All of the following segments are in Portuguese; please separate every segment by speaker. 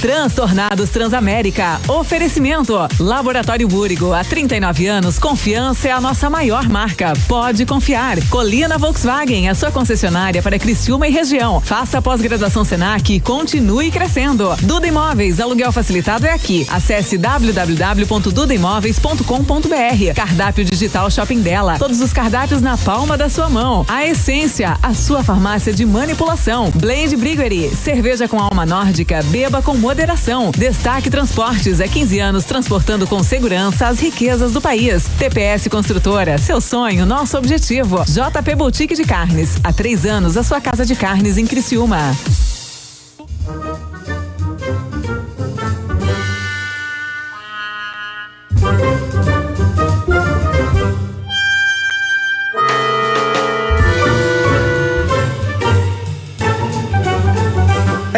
Speaker 1: Transtornados Transamérica. Oferecimento. Laboratório Búrigo. Há 39 anos, confiança é a nossa maior marca. Pode confiar. Colina Volkswagen, a sua concessionária para Criciúma e região. Faça pós-graduação Senac e continue crescendo. Duda Imóveis, aluguel facilitado é aqui. Acesse www.dudaimóveis.com.br. Cardápio digital Shopping dela. Todos os cardápios na palma da sua mão. A Essência, a sua farmácia de manipulação. Blade Briguery, cerveja com alma nórdica, beba com moderação. Destaque Transportes, é 15 anos transportando com segurança as riquezas do país. TPS Construtora, seu sonho, nosso objetivo. JP Boutique de Carnes, há três anos a sua casa de carnes em Criciúma.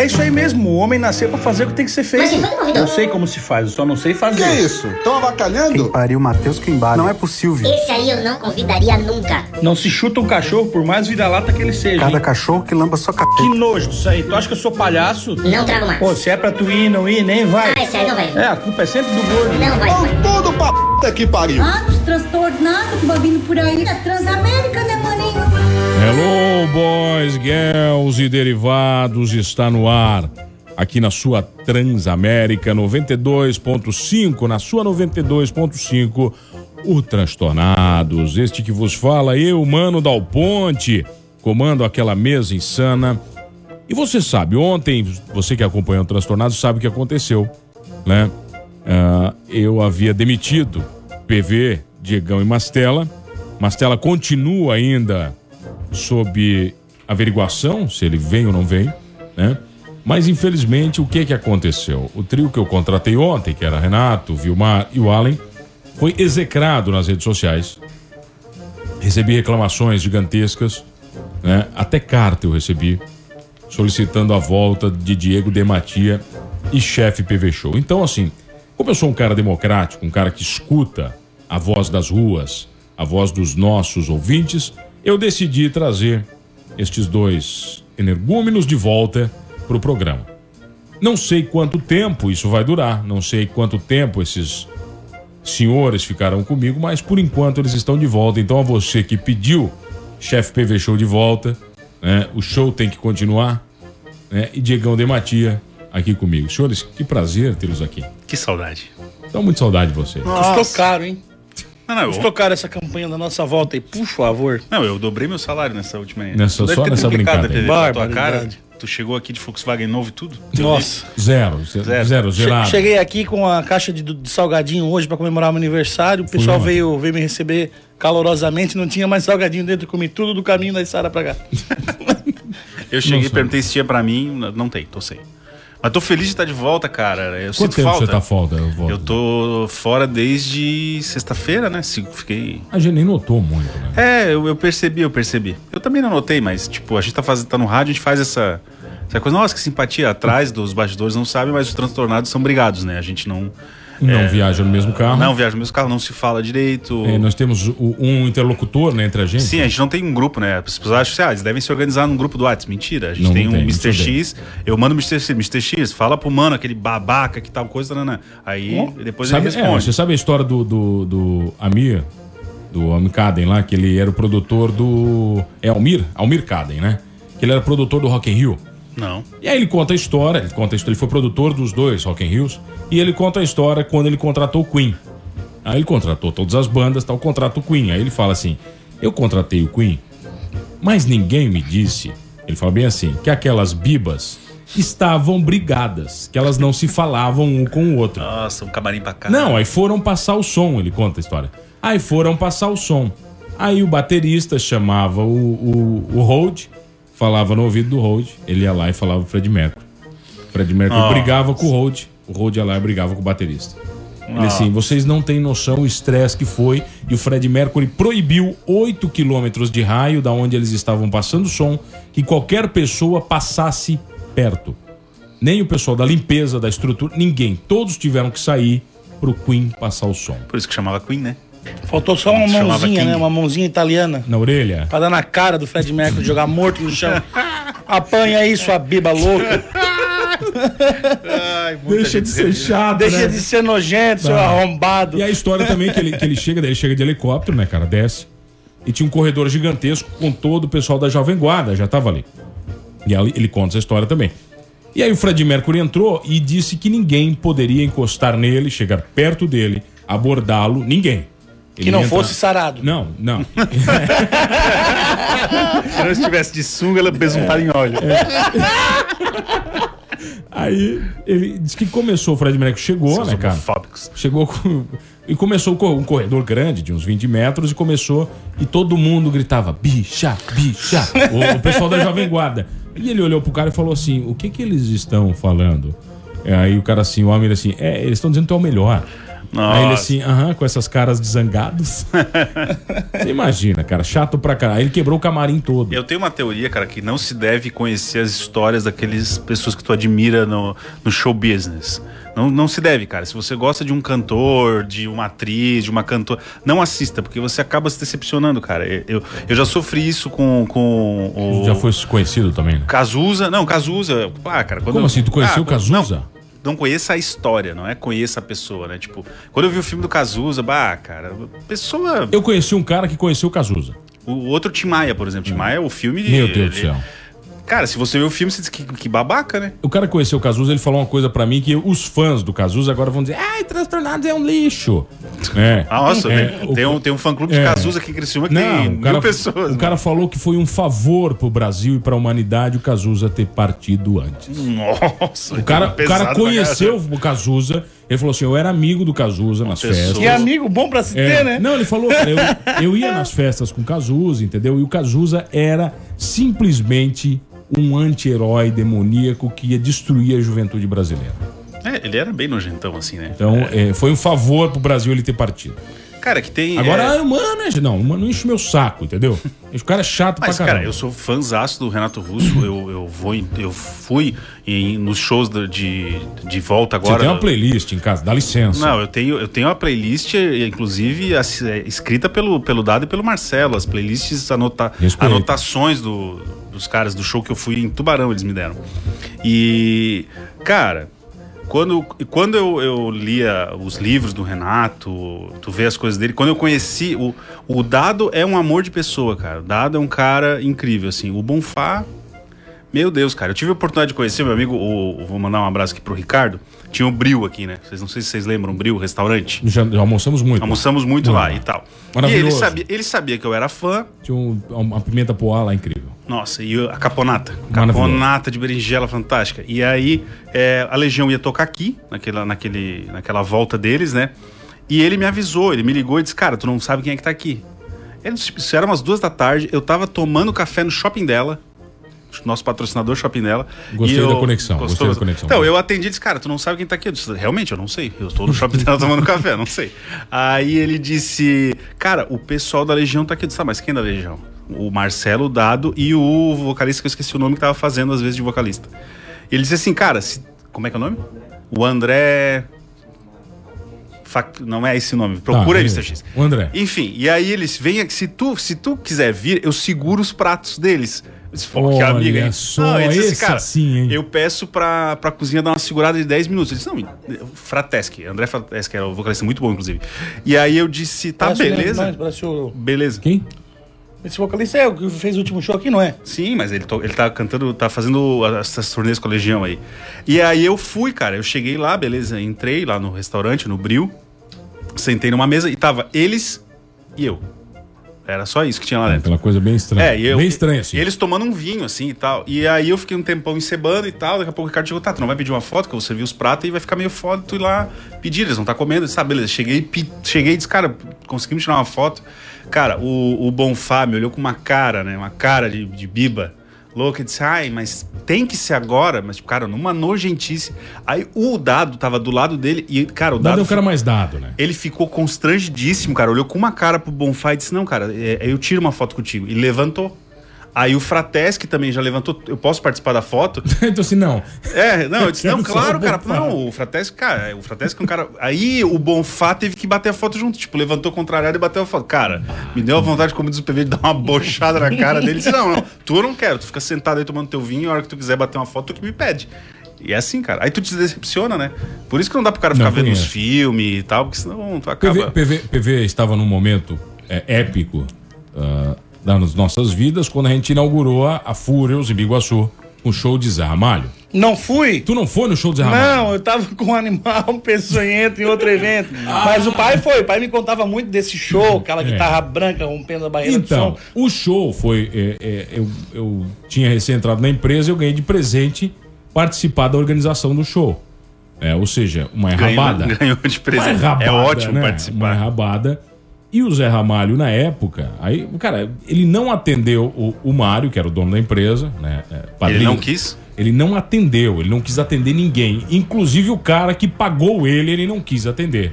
Speaker 2: Isso aí mesmo, o homem nasceu pra fazer o que tem que ser feito. Eu sei como se faz, eu só não sei
Speaker 3: Que
Speaker 2: fazer.
Speaker 3: é isso? Estão avacalhando?
Speaker 4: Pariu, Matheus Quimbara. Não é possível.
Speaker 5: Esse aí eu não convidaria nunca.
Speaker 2: Não se chuta um cachorro, por mais vira-lata que ele seja.
Speaker 4: Cada
Speaker 2: hein?
Speaker 4: cachorro que lamba sua
Speaker 2: Que
Speaker 4: capeta.
Speaker 2: nojo disso aí. Tu acha que eu sou palhaço?
Speaker 5: Não trago mais.
Speaker 2: Pô, se é pra tu ir, não ir, nem vai.
Speaker 5: Ah, esse aí não vai.
Speaker 2: É, a culpa é sempre do gordo.
Speaker 5: Não vai.
Speaker 3: Vão tudo pra puta que pariu.
Speaker 6: Ah, os transtornados que vai vindo por aí. É Transamérica, né, maninho?
Speaker 7: Hello, boys, girls e derivados, está no ar. Aqui na sua Transamérica 92.5, na sua 92.5, o Transtornados. Este que vos fala, eu, Mano Dal Ponte, comando aquela mesa insana. E você sabe, ontem, você que acompanhou o Transtornados sabe o que aconteceu, né? Ah, eu havia demitido PV, Diegão e Mastela. Mastela continua ainda sob averiguação, se ele vem ou não vem, né? Mas infelizmente o que que aconteceu? O trio que eu contratei ontem, que era Renato, Vilmar e o Allen, foi execrado nas redes sociais. Recebi reclamações gigantescas, né? Até carta eu recebi solicitando a volta de Diego Dematia e chefe PV Show. Então assim, como eu sou um cara democrático, um cara que escuta a voz das ruas, a voz dos nossos ouvintes, eu decidi trazer estes dois energúmenos de volta para o programa. Não sei quanto tempo isso vai durar, não sei quanto tempo esses senhores ficarão comigo, mas por enquanto eles estão de volta. Então a você que pediu chefe PV Show de volta, né? O show tem que continuar, né? E Diegão Dematia aqui comigo. Senhores, que prazer tê-los aqui.
Speaker 8: Que saudade.
Speaker 7: Então, muito saudade de vocês.
Speaker 9: Custou caro, hein?
Speaker 8: Não, não, eu,
Speaker 9: Custou caro essa campanha da nossa volta aí, por favor.
Speaker 8: não, eu dobrei meu salário nessa última aí.
Speaker 7: Nessa- só nessa brincadeira.
Speaker 8: TV cara. Tu chegou aqui de Volkswagen novo e tudo?
Speaker 9: Nossa.
Speaker 7: Zero, zero,
Speaker 8: Zero.
Speaker 7: zero.
Speaker 9: Cheguei aqui com a caixa de, de salgadinho hoje pra comemorar meu aniversário. O pessoal veio, veio me receber calorosamente. Não tinha mais salgadinho dentro. Eu comi tudo do caminho da Sara pra cá.
Speaker 8: Eu cheguei e perguntei se tinha pra mim. Não tem, tô sem. Mas tô feliz de estar de volta, cara. Eu
Speaker 7: Quanto
Speaker 8: sinto
Speaker 7: tempo
Speaker 8: falta.
Speaker 7: você tá falta? Eu,
Speaker 8: tô fora desde sexta-feira, né? Fiquei.
Speaker 7: A gente nem notou muito, né?
Speaker 8: É, eu, eu percebi, eu percebi. Eu também não notei, mas, tipo, a gente tá, fazendo, tá no rádio, a gente faz essa, essa coisa. Nossa, que simpatia. Atrás dos bastidores não sabe, mas os transtornados são brigados, né? A gente não.
Speaker 7: Não viaja no mesmo carro.
Speaker 8: Não viaja no mesmo carro, não se fala direito.
Speaker 7: É, nós temos o- um interlocutor né, entre a gente.
Speaker 8: Sim, a gente não tem um grupo, né? As pessoas acham que ah, eles devem se organizar num grupo do WhatsApp. Mentira. A gente
Speaker 7: Não,
Speaker 8: tem
Speaker 7: não
Speaker 8: um
Speaker 7: tem,
Speaker 8: Mr. X, eu mando o Mr. X, Mr. X, fala pro mano, aquele babaca que tal coisa, né? Aí depois
Speaker 7: Sabe,
Speaker 8: ele
Speaker 7: é,
Speaker 8: responde.
Speaker 7: você sabe a história do, do, do Amir, do Amir Kaden lá, que ele era o produtor do. É Almir? Almir Kaden, né? Que ele era produtor do Rock in Rio.
Speaker 8: Não.
Speaker 7: E aí ele conta a história, ele conta a história, ele foi produtor dos dois Rock in Rios, e ele conta a história quando ele contratou o Queen. Aí ele contratou todas as bandas, tal, contrata o Queen. Aí ele fala assim: "Eu contratei o Queen, mas ninguém me disse". Ele fala bem assim, que aquelas bibas estavam brigadas, que elas não se falavam um com o outro.
Speaker 8: Nossa, um camarim pra cá.
Speaker 7: Não, aí foram passar o som, ele conta a história. Aí foram passar o som. Aí o baterista chamava o, o, o Hold, falava no ouvido do Hold, ele ia lá e falava pro Fred Mercury. Fred Mercury
Speaker 8: Nossa.
Speaker 7: brigava com o Hold, o Hold ia lá e brigava com o baterista. Ele assim, vocês não têm noção o estresse que foi, e o Fred Mercury proibiu 8 quilômetros de raio da onde eles estavam passando o som, que qualquer pessoa passasse perto. Nem o pessoal da limpeza, da estrutura, ninguém. Todos tiveram que sair pro Queen passar o som.
Speaker 8: Por isso que chamava Queen, né?
Speaker 9: Faltou só uma
Speaker 8: Chamava
Speaker 9: mãozinha,
Speaker 8: King.
Speaker 9: né? Uma mãozinha italiana.
Speaker 7: Na orelha?
Speaker 9: Pra dar na cara do Fred Mercury, jogar morto no chão. Apanha aí, sua biba louca.
Speaker 8: Ai,
Speaker 7: Deixa de ser
Speaker 8: se-
Speaker 7: chato,
Speaker 9: Deixa
Speaker 7: né?
Speaker 9: de ser nojento, seu
Speaker 7: Tá.
Speaker 9: arrombado.
Speaker 7: E a história também que ele, que ele chega, daí ele chega de helicóptero, né, cara? Desce. E tinha um corredor gigantesco com todo o pessoal da Jovem Guarda, já tava ali. E aí ele conta essa história também. E aí o Fred Mercury entrou e disse que ninguém poderia encostar nele, chegar perto dele, abordá-lo, ninguém.
Speaker 9: Que
Speaker 7: Ele
Speaker 9: não
Speaker 7: entra-
Speaker 9: fosse sarado.
Speaker 7: Não, não.
Speaker 8: Se não estivesse de sunga, ela besuntada em óleo.
Speaker 7: Aí ele disse que começou, o Fred Mercury chegou,
Speaker 8: Seus
Speaker 7: né, cara? Chegou com. E começou com um corredor grande, de uns 20 metros, e começou. E todo mundo gritava: bicha, bicha. o, o pessoal da Jovem Guarda. E ele olhou pro cara e falou assim: o que que eles estão falando? É, Aí o cara assim, o homem ele assim: é, eles estão dizendo que tu é o melhor. Aí ele
Speaker 8: Nossa.
Speaker 7: assim, aham, com essas caras de zangados. Você imagina, cara, chato pra caralho. Ele quebrou o camarim todo.
Speaker 8: Eu tenho uma teoria, cara, que não se deve conhecer as histórias daqueles pessoas que tu admira no, no show business. Não, não se deve, cara. Se você gosta de um cantor, de uma atriz, de uma cantora, não assista, porque você acaba se decepcionando, cara. Eu, eu já sofri isso com, com o.
Speaker 7: Já foi conhecido também, né?
Speaker 8: Cazuza. Não, Cazuza. Ah, cara.
Speaker 7: Como
Speaker 8: eu-
Speaker 7: assim? Tu conheceu o
Speaker 8: quando-
Speaker 7: Cazuza?
Speaker 8: Não, não conheça a história, não é conheça a pessoa, né? Tipo, quando eu vi o filme do Cazuza, bah, cara, pessoa.
Speaker 7: Eu conheci um cara que conheceu o Cazuza.
Speaker 8: O outro Tim Maia, por exemplo. Tim Maia, o filme.
Speaker 7: Meu Deus do
Speaker 8: ele-
Speaker 7: céu.
Speaker 8: Cara, se você vê o filme, você diz que, que babaca, né?
Speaker 7: O cara que conheceu o Cazuza, ele falou uma coisa pra mim que os fãs do Cazuza agora vão dizer: ai, Transtornados é um lixo. É.
Speaker 8: Nossa,
Speaker 7: É,
Speaker 8: tem,
Speaker 7: o-
Speaker 8: tem um, tem um fã-clube de
Speaker 7: É.
Speaker 8: Cazuza aqui em Criciúma que tem
Speaker 7: Não, o
Speaker 8: mil
Speaker 7: cara,
Speaker 8: pessoas.
Speaker 7: o cara falou que foi um favor pro Brasil e pra humanidade o Cazuza ter partido antes.
Speaker 8: Nossa,
Speaker 7: O cara, o cara conheceu o Cazuza, ele falou assim: eu era amigo do Cazuza nas
Speaker 8: pessoa-
Speaker 7: festas.
Speaker 9: Que amigo bom pra se
Speaker 7: É.
Speaker 9: ter, né?
Speaker 7: Não, ele falou, cara, eu, eu ia nas festas com o Cazuza, entendeu? E o Cazuza era simplesmente um anti-herói demoníaco que ia destruir a juventude brasileira.
Speaker 8: É, ele era bem nojentão, assim, né?
Speaker 7: Então, é, foi um favor pro Brasil ele ter partido.
Speaker 8: Cara, que tem.
Speaker 7: Agora,
Speaker 8: é...
Speaker 7: ah, mano, é- não, mano, não enche o meu saco, entendeu? O cara é chato
Speaker 8: Mas,
Speaker 7: pra caramba.
Speaker 8: cara, eu sou fãzaço do Renato Russo. eu, eu, vou eu fui em- nos shows de, de volta
Speaker 7: Você
Speaker 8: agora.
Speaker 7: tem uma playlist em casa, dá licença.
Speaker 8: Não, eu tenho, eu tenho uma playlist, inclusive, é, escrita pelo, pelo Dado e pelo Marcelo. As playlists, anota,
Speaker 7: Respeito.
Speaker 8: anotações do, dos caras do show que eu fui em Tubarão, eles me deram. E, cara, quando, quando eu, eu lia os livros do Renato, tu vê as coisas dele, quando eu conheci, o, o Dado é um amor de pessoa, cara. O Dado é um cara incrível, assim. O Bonfá, meu Deus, cara, eu tive a oportunidade de conhecer meu amigo, o, vou mandar um abraço aqui pro Ricardo. Tinha o Bril aqui, né? Vocês não sei se vocês lembram, Bril, restaurante.
Speaker 7: Já, almoçamos muito.
Speaker 8: Almoçamos muito lá
Speaker 7: Ah,
Speaker 8: e tal. E ele sabia, ele sabia que eu era fã.
Speaker 7: Tinha um- uma pimenta poá lá incrível.
Speaker 8: Nossa, e a caponata. Caponata de berinjela fantástica. E aí é, a Legião ia tocar aqui, naquela, naquele, naquela volta deles, né? E ele me avisou, ele me ligou e disse: Cara, tu não sabe quem é que tá aqui. Ele, tipo, isso era umas duas da tarde, eu tava tomando café no shopping dela. Nosso patrocinador shopping dela.
Speaker 7: Gostei
Speaker 8: e eu-
Speaker 7: da conexão,
Speaker 8: Gostou?
Speaker 7: gostei da conexão.
Speaker 8: Então, eu atendi e disse, cara, tu não sabe quem tá aqui? Eu disse, realmente, eu não sei. Eu tô no shopping dela tomando café, não sei. Aí ele disse, cara, o pessoal da Legião tá aqui. Eu disse, ah, mas quem é da Legião? O Marcelo Dado e o vocalista que eu esqueci o nome que tava fazendo às vezes de vocalista. Ele disse assim, cara, se- como é que é o nome? O André. Fac- Não é esse nome. Procura
Speaker 7: Tá,
Speaker 8: aí,
Speaker 7: beleza.
Speaker 8: Mr. X.
Speaker 7: O André.
Speaker 8: Enfim, e aí eles vêm aqui. Se tu, se tu quiser vir, eu seguro os pratos deles. Pô, que amigo, hein?
Speaker 7: só,
Speaker 8: ele disse
Speaker 7: esse sim, hein?
Speaker 8: eu peço pra, pra cozinha dar uma segurada de 10 minutos. Ele disse, não, Frateschi. André Frateschi era o vocalista muito bom, inclusive. E aí eu disse, tá, beleza.
Speaker 9: O...
Speaker 8: Beleza.
Speaker 7: Quem?
Speaker 9: Esse vocalista é o que fez o último show aqui, não é?
Speaker 8: Sim, mas ele, to- ele tá cantando, tá fazendo essas turnês com a Legião aí. E aí eu fui, cara. Eu cheguei lá, beleza. Entrei lá no restaurante, no Bril. Sentei numa mesa e tava eles e eu. Era só isso que tinha lá dentro.
Speaker 7: Aquela coisa bem estranha.
Speaker 8: É, eu,
Speaker 7: bem estranha, assim.
Speaker 8: E eles tomando um vinho, assim, e tal. E aí eu fiquei um tempão encebando e tal. Daqui a pouco o Ricardo chegou, tá, tu não vai pedir uma foto, que eu vou servir os pratos e vai ficar meio foda tu ir lá pedir. Eles vão estar comendo. Disse, tá, beleza. Cheguei, cheguei e disse, cara, conseguimos tirar uma foto. Cara, o, o Bonfá me olhou com uma cara, né? Uma cara de, de biba. Louca, e disse, ai, mas tem que ser agora. Mas, tipo, cara, numa nojentice. Aí o Dado tava do lado dele e, cara, o
Speaker 7: Dado
Speaker 8: Dado...
Speaker 7: é o cara mais dado, né?
Speaker 8: Ele ficou constrangidíssimo, cara. Olhou com uma cara pro Bonfá e disse: Não, cara, é, eu tiro uma foto contigo. E levantou. Aí o Frateschi também já levantou. Eu posso participar da foto?
Speaker 7: então assim, não.
Speaker 8: É, não, eu disse: Não, claro, cara. Não, o Frateschi, cara, o Frateschi é um cara. Aí o Bonfá teve que bater a foto junto. Tipo, levantou contrariado e bateu a foto. Cara, me deu a vontade, como diz o PV, de dar uma bochada na cara dele. Disse: Não, não, tu eu não quero. Tu fica sentado aí tomando teu vinho. A hora que tu quiser bater uma foto, tu que me pede. E é assim, cara. Aí tu te decepciona, né? Por isso que não dá pro cara ficar
Speaker 7: Não
Speaker 8: vendo os
Speaker 7: conheço.
Speaker 8: filmes e tal, porque senão tu acaba.
Speaker 7: PV, PV, PV estava num momento é, épico ah, nas nossas vidas quando a gente inaugurou a, a Furious em Biguaçu, um show de Zé Ramalho.
Speaker 9: Não fui?
Speaker 7: Tu não foi no show de Zé Ramalho?
Speaker 9: Não, eu tava com um animal, um peçonhento em outro evento. Mas o pai foi, o pai me contava muito desse show, aquela
Speaker 7: É.
Speaker 9: guitarra branca rompendo a barreira
Speaker 7: Então,
Speaker 9: do som.
Speaker 7: o show foi. é, é, eu, eu tinha recém entrado na empresa e eu ganhei de presente participar da organização do show. É, ou seja, uma
Speaker 8: Ganhou,
Speaker 7: enrabada.
Speaker 8: ganhou de presente. É ótimo
Speaker 7: né? Uma
Speaker 8: participar.
Speaker 7: E o Zé Ramalho, na época, aí, cara, ele não atendeu o, o Mário, que era o dono da empresa, né? é, padrinho.
Speaker 8: Ele não quis?
Speaker 7: Ele não atendeu, ele não quis atender ninguém. Inclusive o cara que pagou ele, ele não quis atender.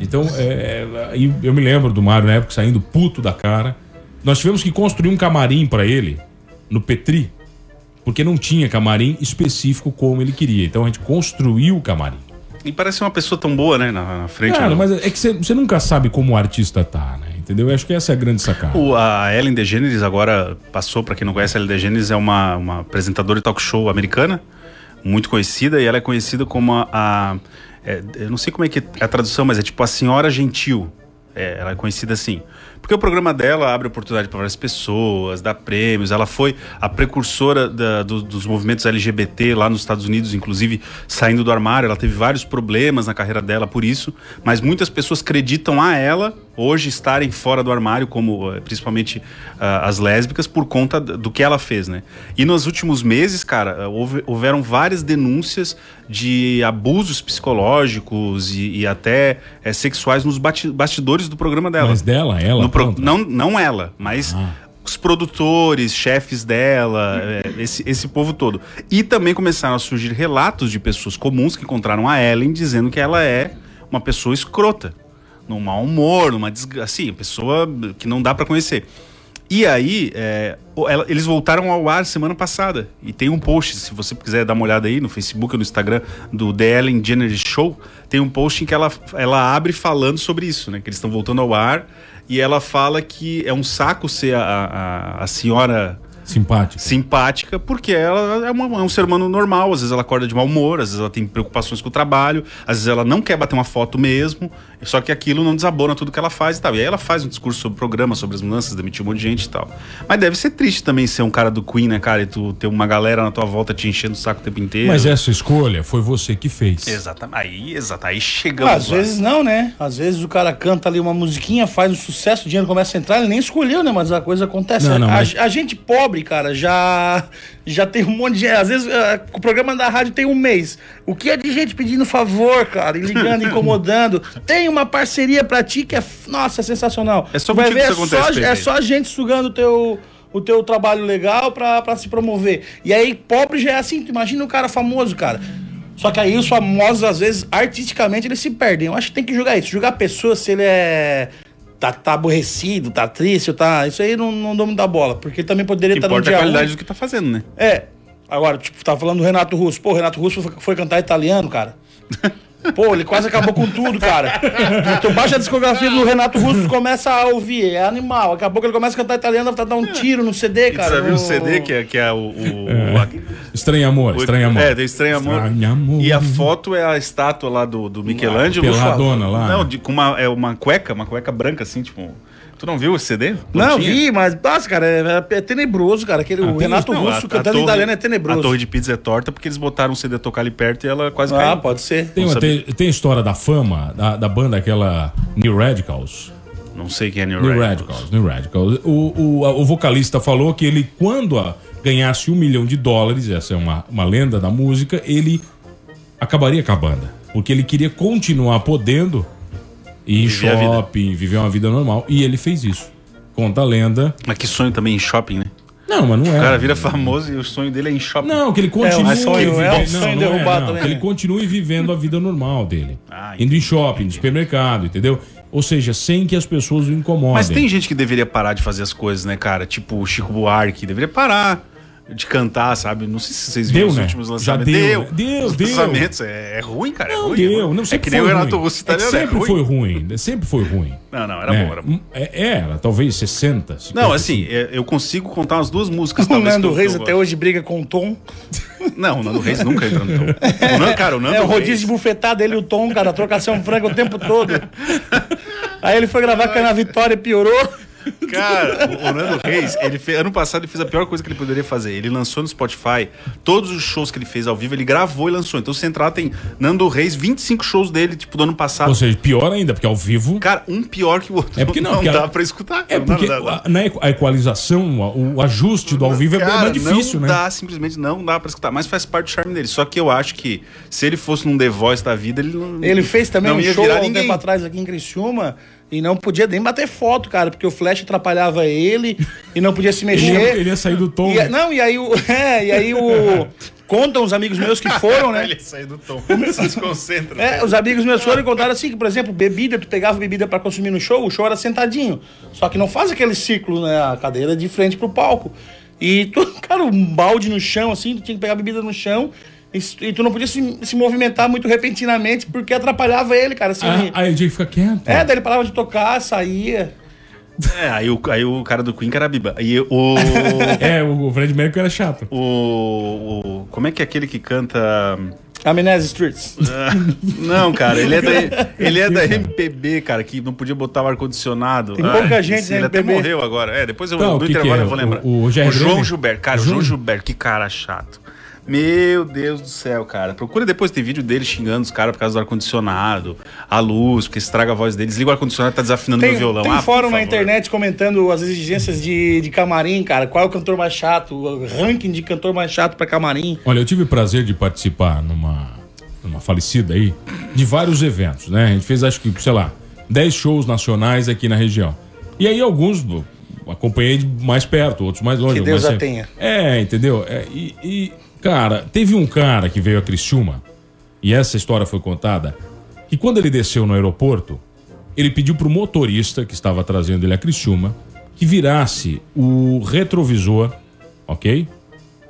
Speaker 7: Então, é, é, eu me lembro do Mário na época saindo puto da cara. Nós tivemos que construir um camarim pra ele no Petri, porque não tinha camarim específico como ele queria. Então a gente construiu o camarim.
Speaker 8: E parece uma pessoa tão boa, né? Na, na frente.
Speaker 7: Cara,
Speaker 8: né?
Speaker 7: mas é que você- nunca sabe como o artista tá, né? Entendeu? Eu acho que essa é a grande sacada.
Speaker 8: O- a Ellen DeGeneres agora passou, pra quem não conhece, a Ellen DeGeneres é uma, uma apresentadora de talk show americana, muito conhecida, e ela é conhecida como a. a- é, eu não sei como é que é a tradução, mas é tipo a Senhora Gentil. É, ela é conhecida assim. Porque o programa dela abre oportunidade para várias pessoas, dá prêmios. Ela foi a precursora da- do- dos movimentos LGBT lá nos Estados Unidos, inclusive saindo do armário. Ela teve vários problemas na carreira dela por isso, mas muitas pessoas acreditam a ela hoje estarem fora do armário, como eh, principalmente ah, as lésbicas, por conta do que ela fez, né? E nos últimos meses, cara, ah, houve- houveram várias denúncias de abusos psicológicos e, e até eh, sexuais nos bastidores do programa dela.
Speaker 7: Mas dela, ela.
Speaker 8: Pro- não, não ela, mas os produtores, chefes dela, é, esse, esse povo todo. E também começaram a surgir relatos de pessoas comuns que encontraram a Ellen dizendo que ela é uma pessoa escrota, num mau humor, numa desgraça, assim, pessoa que não dá pra conhecer. E aí, é, eles voltaram ao ar semana passada. E tem um post, se você quiser dar uma olhada aí no Facebook ou no Instagram do The Ellen DeGeneres Show, tem um post em que ela, ela abre falando sobre isso, né? Que eles estão voltando ao ar. E ela fala que é um saco ser a, a, a senhora
Speaker 7: Simpática.
Speaker 8: simpática, porque ela é, uma- é um ser humano normal. Às vezes ela acorda de mau humor, às vezes ela tem preocupações com o trabalho, às vezes ela não quer bater uma foto mesmo, só que aquilo não desabona tudo que ela faz e tal. E aí ela faz um discurso sobre o programa, sobre as mudanças, demitiu um monte de gente e tal. Mas deve ser triste também ser um cara do Queen, né, cara? E tu ter uma galera na tua volta te enchendo o saco o tempo inteiro.
Speaker 7: Mas essa escolha foi você que fez.
Speaker 8: Exatamente. Aí, exato. Aí chegamos.
Speaker 9: Às
Speaker 8: lá.
Speaker 9: vezes não, né? Às vezes o cara canta ali uma musiquinha, faz um sucesso, o dinheiro começa a entrar, ele nem escolheu, né? Mas a coisa acontece.
Speaker 7: Não, não,
Speaker 9: a,
Speaker 7: mas-
Speaker 9: a gente pobre, cara, já já tem um monte de. Às vezes eh, o programa da rádio tem um mês. O que é de gente pedindo favor, cara, e ligando, incomodando. Tem uma parceria pra ti que é, nossa, é sensacional.
Speaker 8: É só
Speaker 9: vai ver, é
Speaker 8: isso
Speaker 9: só,
Speaker 8: acontece,
Speaker 9: é
Speaker 8: Pepe.
Speaker 9: só gente sugando o teu o teu trabalho legal pra, pra se promover. E aí, pobre já é assim, tu imagina o cara famoso, cara. Só que aí os famosos, às vezes, artisticamente, eles se perdem. Eu acho que tem que julgar isso. Julgar a pessoa se ele é. Tá, tá aborrecido, tá triste, tá. Isso aí não, não dou muita bola. Porque ele também poderia estar no
Speaker 8: importa é
Speaker 9: dia
Speaker 8: a qualidade
Speaker 9: ruim.
Speaker 8: do que tá fazendo, né?
Speaker 9: É. Agora, tipo, tá falando do Renato Russo. Pô, o Renato Russo foi, foi cantar italiano, cara. Pô, ele quase acabou com tudo, cara. Tu baixa a discografia do Renato Russo, começa a ouvir, é animal. Daqui a pouco ele começa a cantar italiano, vai dar um tiro no CD, cara.
Speaker 8: já viu o CD que é, que é o. o-
Speaker 7: Estranho amor,
Speaker 8: o-
Speaker 7: estranho amor.
Speaker 8: É, tem Estranho Amor.
Speaker 7: Estranho Amor.
Speaker 8: E a foto é a estátua lá do, do Michelangelo.
Speaker 7: Peladona lá.
Speaker 8: Não, de- com uma, é uma cueca, uma cueca branca assim, tipo. Tu não viu esse CD?
Speaker 9: Não,
Speaker 8: tinha?
Speaker 9: vi, mas, nossa, cara, é, é tenebroso, cara. Aquele,
Speaker 7: Ah,
Speaker 9: o Renato
Speaker 8: Não,
Speaker 9: Russo
Speaker 8: a- a
Speaker 9: cantando
Speaker 8: torre-
Speaker 9: italiano é tenebroso.
Speaker 8: A torre de pizza é torta porque eles botaram o CD tocar ali perto e ela quase
Speaker 9: Ah,
Speaker 8: caiu.
Speaker 9: pode ser.
Speaker 7: Tem,
Speaker 8: Não
Speaker 7: uma, tem, tem a história da fama da, da banda aquela New Radicals.
Speaker 8: Não sei quem é New,
Speaker 7: New
Speaker 8: Radicals.
Speaker 7: Radicals, New Radicals. O, o, a- o vocalista falou que ele, quando a- ganhasse um milhão de dólares, essa é uma, uma lenda da música, ele acabaria com a banda. Porque ele queria continuar podendo ir em
Speaker 8: Viver
Speaker 7: shopping, viver uma vida normal. E ele fez isso. Conta a lenda.
Speaker 8: Mas que sonho também em shopping, né?
Speaker 7: Não, mas não é.
Speaker 8: O cara vira famoso e o sonho dele é em shopping.
Speaker 7: Não, que ele continue.
Speaker 9: É sonho,
Speaker 7: vive-
Speaker 9: é
Speaker 7: não,
Speaker 9: sonho
Speaker 7: não
Speaker 9: derrubado
Speaker 7: não,
Speaker 9: também,
Speaker 7: Que ele
Speaker 9: né?
Speaker 7: continue vivendo a vida normal dele.
Speaker 8: Ah,
Speaker 7: Indo em shopping, no supermercado, entendeu? Ou seja, sem que as pessoas o incomodem.
Speaker 8: Mas tem gente que deveria parar de fazer as coisas, né, cara? Tipo o Chico Buarque, deveria parar. De cantar, sabe? Não sei se vocês
Speaker 7: Deu,
Speaker 8: viram os
Speaker 7: né?
Speaker 8: últimos
Speaker 7: Já
Speaker 8: lançamentos.
Speaker 7: deu, né? Deu,
Speaker 8: Os
Speaker 7: deu.
Speaker 8: lançamentos. É, é ruim, cara. É
Speaker 7: Não
Speaker 8: ruim. é
Speaker 7: deu,
Speaker 8: ruim.
Speaker 7: não
Speaker 8: é
Speaker 7: sempre
Speaker 8: que nem o Renato
Speaker 7: ruim.
Speaker 8: Russo
Speaker 7: É
Speaker 8: italiano. É,
Speaker 7: sempre
Speaker 8: ruim.
Speaker 7: foi ruim, né? sempre foi ruim.
Speaker 8: Não, não, era
Speaker 7: É,
Speaker 8: bom, era bom.
Speaker 7: é, era, talvez 60. 50,
Speaker 8: Não, assim, é, eu consigo contar umas duas músicas,
Speaker 9: O. Nando Reis até hoje briga com o Tom.
Speaker 8: Não, o Nando Reis nunca entrou no tom. O Nando, cara, o Nando
Speaker 9: É o rodízio
Speaker 8: Reis-
Speaker 9: de bufetada dele e o Tom, cara, trocação franca o tempo todo. Aí ele foi gravar com a Vitória e piorou.
Speaker 8: Cara, o, Nando Reis, ele fez, ano passado ele fez a pior coisa que ele poderia fazer. Ele lançou no Spotify todos os shows que ele fez ao vivo, ele gravou e lançou. Então, se você entrar, tem Nando Reis, 25 shows dele, tipo, do ano passado.
Speaker 7: Ou seja, pior ainda, porque ao vivo.
Speaker 8: Cara, um pior que o outro.
Speaker 7: É porque não,
Speaker 8: não
Speaker 7: porque
Speaker 8: dá
Speaker 7: ela-
Speaker 8: pra escutar.
Speaker 7: É
Speaker 8: cara,
Speaker 7: porque
Speaker 8: não dá,
Speaker 7: a, a equalização, a- o ajuste do ao vivo é
Speaker 8: Cara,
Speaker 7: mais difícil,
Speaker 8: não
Speaker 7: né?
Speaker 8: dá, simplesmente não dá pra escutar. Mas faz parte do charme dele. Só que eu acho que se ele fosse num The Voice da vida, ele não.
Speaker 9: Ele fez também
Speaker 8: não
Speaker 9: um show há um tempo atrás aqui em Criciúma e não podia nem bater foto, cara, porque o flash atrapalhava ele e não podia se mexer.
Speaker 7: ele ia sair do tom.
Speaker 9: E,
Speaker 7: né?
Speaker 9: não, e aí o. É, e aí o. Contam os amigos meus que foram, né?
Speaker 8: Ele ia sair do tom. Se desconcentra.
Speaker 9: É, os amigos meus foram e contaram assim que, por exemplo, bebida, tu pegava bebida pra consumir no show, o show era sentadinho. Só que não faz aquele ciclo, né? A cadeira é de frente pro palco. E tu, cara, um balde no chão, assim, tu tinha que pegar bebida no chão. E, tu não podia se, se movimentar muito repentinamente porque atrapalhava ele, cara. Assim,
Speaker 7: Ah, aí ele tinha que ficar quieto.
Speaker 9: É, daí ele parava de tocar, saía.
Speaker 8: É, aí o, aí o cara do Queen que era biba. E o.
Speaker 7: É, o Fred Mercury era chato.
Speaker 8: o, o- Como é que é aquele que canta.
Speaker 9: Amnésia Streets.
Speaker 8: Ah, Não, cara, ele é, da, ele é da MPB, cara, que não podia botar o ar-condicionado.
Speaker 9: Tem pouca gente
Speaker 8: esse,
Speaker 9: na
Speaker 8: Ele até morreu agora. É, depois eu,
Speaker 7: Tá, o
Speaker 8: no
Speaker 7: que que
Speaker 8: intervalo
Speaker 7: é?
Speaker 8: eu vou lembrar.
Speaker 7: O- o Jair
Speaker 8: João? Gilberto. Cara, o
Speaker 7: João?
Speaker 8: João Gilberto, que cara chato. Meu Deus do céu, cara. Procura depois, tem vídeo dele xingando os caras por causa do ar-condicionado, a luz, porque estraga a voz deles. Liga o ar-condicionado tá desafinando
Speaker 9: Tem,
Speaker 8: meu violão.
Speaker 9: tem
Speaker 8: Ah,
Speaker 9: fórum na internet comentando as exigências de, de camarim, cara. Qual é o cantor mais chato? O ranking de cantor mais chato pra camarim.
Speaker 7: Olha, eu tive o prazer de participar numa, numa falecida aí, de vários eventos, né? A gente fez, acho que, sei lá, 10 shows nacionais aqui na região. E aí alguns acompanhei de mais perto, outros mais longe.
Speaker 9: Que Deus
Speaker 7: mas
Speaker 9: a
Speaker 7: é-
Speaker 9: tenha.
Speaker 7: É, entendeu? É, e, e, cara, teve um cara que veio a Criciúma, e essa história foi contada, que quando ele desceu no aeroporto, ele pediu pro motorista que estava trazendo ele a Criciúma que virasse o retrovisor, ok?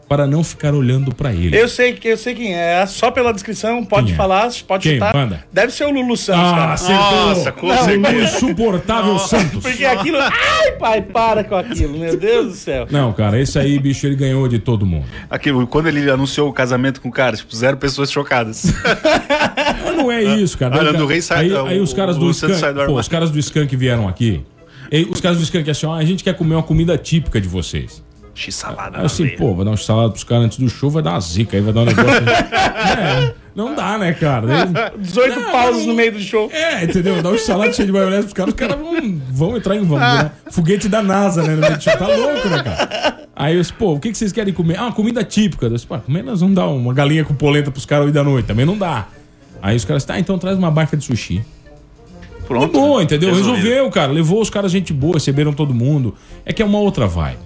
Speaker 7: Para não ficar olhando para ele.
Speaker 9: Eu sei, que- eu sei quem é. Só pela descrição, pode
Speaker 7: é?
Speaker 9: falar, pode
Speaker 7: Quem?
Speaker 9: chutar.
Speaker 7: Manda.
Speaker 9: Deve ser o Lulu Santos,
Speaker 7: Ah,
Speaker 9: cara.
Speaker 7: acertou.
Speaker 8: Nossa, com
Speaker 7: Não,
Speaker 8: certeza.
Speaker 7: o insuportável Santos.
Speaker 9: Porque aquilo. Ai, pai, para com aquilo, meu Deus do céu.
Speaker 7: Não, cara, esse aí, bicho, ele ganhou de todo mundo.
Speaker 8: Aquilo, quando ele anunciou o casamento com o cara, tipo, zero pessoas chocadas.
Speaker 7: Mas não é isso, cara.
Speaker 8: Ah,
Speaker 7: Daí,
Speaker 8: do Rei sai-
Speaker 7: aí,
Speaker 8: o-
Speaker 7: aí os caras
Speaker 8: o
Speaker 7: do
Speaker 8: Santos
Speaker 7: Skank,
Speaker 8: sai do
Speaker 7: pô, os caras do Skank vieram aqui. E os caras do Skank assim, ó, a gente quer comer uma comida típica de vocês.
Speaker 8: X-salada.
Speaker 7: Aí assim, pô, vai dar um salada pros caras antes do show, vai dar uma zica aí, vai dar um negócio. é, não dá, né, cara? Daí-
Speaker 9: 18
Speaker 7: Não,
Speaker 9: pausas
Speaker 7: não-
Speaker 9: no meio do show.
Speaker 7: É, entendeu? Dá um salada cheio de maionese pros caras, os caras vão, vão entrar em vamos, né? foguete da NASA, né? No meio do show. Tá louco, né, cara? Aí eu disse, pô, o que, que vocês querem comer? Ah, uma comida típica. Eu disse, pô, comer nós vamos dar uma galinha com polenta pros caras hoje da noite. Também não dá. Aí os caras, tá, então traz uma barca de sushi.
Speaker 8: Pronto.
Speaker 7: Boa, entendeu?
Speaker 8: Resolvido.
Speaker 7: Resolveu, cara. Levou os caras gente boa, receberam todo mundo. É que é uma outra vibe.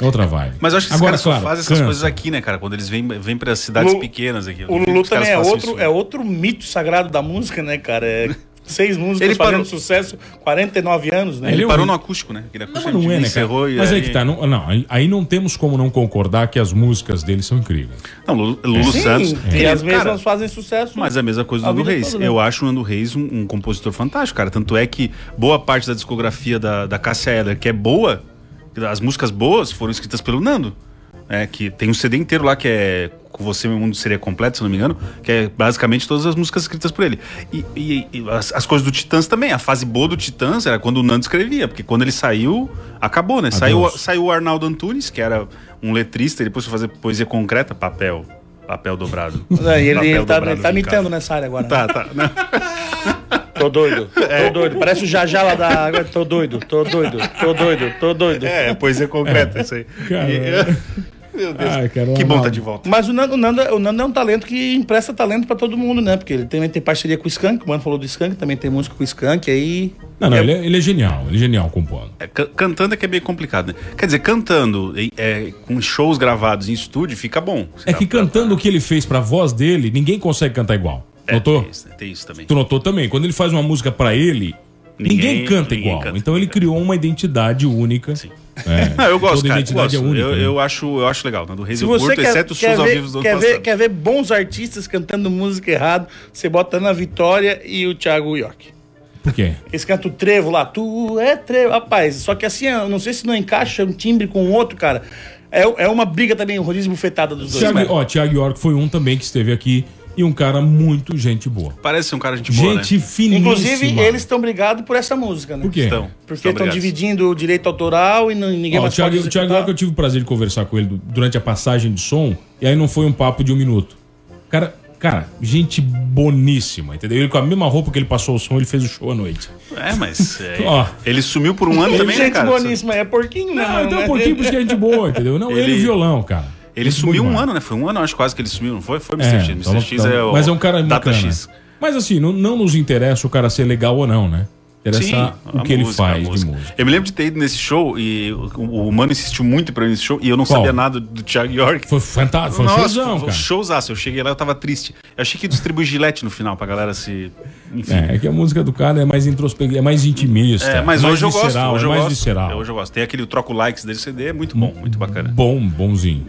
Speaker 7: Outra vibe.
Speaker 8: Mas eu acho que esses
Speaker 7: Agora,
Speaker 8: caras só
Speaker 7: claro,
Speaker 8: fazem essas
Speaker 7: cansa.
Speaker 8: coisas aqui, né, cara? Quando eles vêm, vêm para cidades
Speaker 9: Lu-
Speaker 8: pequenas aqui.
Speaker 9: O Lulu também é outro,
Speaker 8: isso.
Speaker 9: é outro mito sagrado da música, né, cara? É seis músicas
Speaker 8: Ele
Speaker 9: fazendo
Speaker 8: parou-
Speaker 9: sucesso, 49 anos, né?
Speaker 7: Ele
Speaker 8: Ele
Speaker 7: é
Speaker 8: parou
Speaker 7: um-
Speaker 8: no acústico, né? Aquele
Speaker 7: Não,
Speaker 8: acústico
Speaker 7: mas não é, né, cara?
Speaker 8: encerrou e
Speaker 7: Mas aí que tá. Não, não, aí, aí não temos como não concordar que as músicas dele são incríveis.
Speaker 8: Não, Lulu, Lulu
Speaker 9: Sim,
Speaker 8: Santos.
Speaker 9: e
Speaker 8: ele-
Speaker 9: as mesmas
Speaker 8: cara,
Speaker 9: fazem sucesso.
Speaker 8: Mas é a mesma coisa do Nando Reis.
Speaker 9: toda, né?
Speaker 8: Eu acho o Nando Reis um, um compositor fantástico, cara. Tanto é que boa parte da discografia da, da Cássia Eller, que é boa, as músicas boas foram escritas pelo Nando. É, que tem um CD inteiro lá que é Com Você Meu Mundo Seria Completo, se não me engano, que é basicamente todas as músicas escritas por ele. E, e- e as, as coisas do Titãs também. A fase boa do Titãs era quando o Nando escrevia, porque quando ele saiu, acabou, né? Saiu,
Speaker 7: Adeus.
Speaker 8: saiu o Arnaldo Antunes, que era um letrista, e depois foi fazer poesia concreta, papel. Papel dobrado.
Speaker 9: É, e ele,
Speaker 8: Papel
Speaker 9: ele tá,
Speaker 8: dobrado
Speaker 9: ele tá mitando nessa área agora.
Speaker 8: Tá, tá.
Speaker 9: Tô doido,
Speaker 8: É.
Speaker 9: tô doido. Parece o Jajá lá da água. Tô doido, tô doido, tô doido, tô doido.
Speaker 8: É, poesia concreta, isso aí. E- Meu Deus.
Speaker 7: Ai,
Speaker 8: que bom tá de volta.
Speaker 9: Mas o Nando, o, Nando, o Nando é um talento que empresta talento pra todo mundo, né? Porque ele também tem parceria com o Skank, o mano falou do Skank, também tem música com o Skank, aí...
Speaker 7: Não, não,
Speaker 9: é-
Speaker 7: ele, é, ele é genial. Ele é genial compondo.
Speaker 8: É, ca- cantando é que é meio complicado, né? Quer dizer, cantando é, com shows gravados em estúdio fica bom.
Speaker 7: É que cantando o que ele fez pra voz dele, ninguém consegue cantar igual.
Speaker 8: É,
Speaker 7: Notou?
Speaker 8: Tem isso, né? Tem isso também.
Speaker 7: Tu notou também? Quando ele faz uma música pra ele, Ninguém, canta igual.
Speaker 8: canta.
Speaker 7: então ele criou uma identidade única.
Speaker 8: Sim.
Speaker 7: É,
Speaker 8: Não, eu gosto,
Speaker 7: toda
Speaker 8: cara.
Speaker 7: identidade
Speaker 8: gosto.
Speaker 7: é única.
Speaker 8: eu,
Speaker 7: né?
Speaker 8: eu acho, eu acho legal, né? Do Reis
Speaker 9: Se
Speaker 8: eu
Speaker 9: você
Speaker 8: curto,
Speaker 9: quer,
Speaker 8: exceto os shows ao
Speaker 9: ver,
Speaker 8: vivo do ano
Speaker 9: quer, ver,
Speaker 8: passado.
Speaker 9: quer ver bons artistas cantando música errado, você bota Ana Vitória e o Thiago York.
Speaker 7: Por quê?
Speaker 9: Eles cantam o trevo lá, tu é trevo. Rapaz, só que assim, eu não sei se não encaixa um timbre com o outro, cara. É, é uma briga também, o rodízio bufetada dos dois.
Speaker 7: Thiago,
Speaker 9: né?
Speaker 7: ó, Thiago York foi um também que esteve aqui e um cara muito gente boa.
Speaker 8: Parece ser um cara de boa,
Speaker 7: gente
Speaker 8: né?
Speaker 7: finíssima.
Speaker 9: Inclusive, eles estão brigados por essa música, né?
Speaker 7: Por quê?
Speaker 8: Então,
Speaker 9: Porque
Speaker 8: estão
Speaker 9: estão dividindo o direito autoral e não- ninguém
Speaker 7: Ó, o
Speaker 9: mais
Speaker 7: Thiago,
Speaker 9: pode
Speaker 7: o Thiago
Speaker 9: executar.
Speaker 7: York, eu tive o prazer de conversar com ele du- durante a passagem de som, e aí não foi um papo de um minuto. Cara, cara, gente boníssima, entendeu? Ele com a mesma roupa que ele passou o som, ele fez o show à noite.
Speaker 8: É, mas é,
Speaker 7: Ó.
Speaker 8: ele sumiu por um ano também, né,
Speaker 9: Gente
Speaker 8: cara?
Speaker 9: boníssima, é porquinho, né,
Speaker 7: Não,
Speaker 9: mano?
Speaker 7: então um pouquinho por isso que é gente boa, entendeu? Não, ele,
Speaker 8: Ele-
Speaker 7: e o violão, cara.
Speaker 8: Ele
Speaker 7: Gente
Speaker 8: sumiu
Speaker 7: boa
Speaker 8: um ano, né? Foi um ano, acho quase que ele sumiu, não foi? Foi Mr. X. Mr.
Speaker 7: então-
Speaker 8: X
Speaker 7: então-
Speaker 8: é o.
Speaker 7: mas é um cara
Speaker 8: Data
Speaker 7: bacana.
Speaker 8: X.
Speaker 7: Mas assim, não, não nos interessa o cara ser legal ou não, né? Interessa o
Speaker 8: a
Speaker 7: que ele
Speaker 8: música,
Speaker 7: faz de música.
Speaker 8: Eu me lembro de ter ido nesse show e o, o Mano insistiu muito pra ir nesse show e eu não
Speaker 7: Qual?
Speaker 8: sabia nada do Thiago York.
Speaker 7: Foi fantástico, foi um
Speaker 8: Nossa,
Speaker 7: showzão,
Speaker 8: foi
Speaker 7: cara.
Speaker 8: showzaço. Eu cheguei lá, eu tava triste. Eu achei que ia distribuir gilete no final pra galera se. Enfim.
Speaker 7: É, é que a música do cara é mais introspectiva, é mais intimista.
Speaker 8: É, mas
Speaker 7: mais
Speaker 8: hoje eu gosto.
Speaker 7: visceral,
Speaker 8: Hoje
Speaker 7: é
Speaker 8: eu
Speaker 7: mais
Speaker 8: gosto.
Speaker 7: visceral.
Speaker 8: Hoje eu gosto. Tem aquele troco likes dele CD, é muito bom, muito bacana.
Speaker 7: Bom, bonzinho.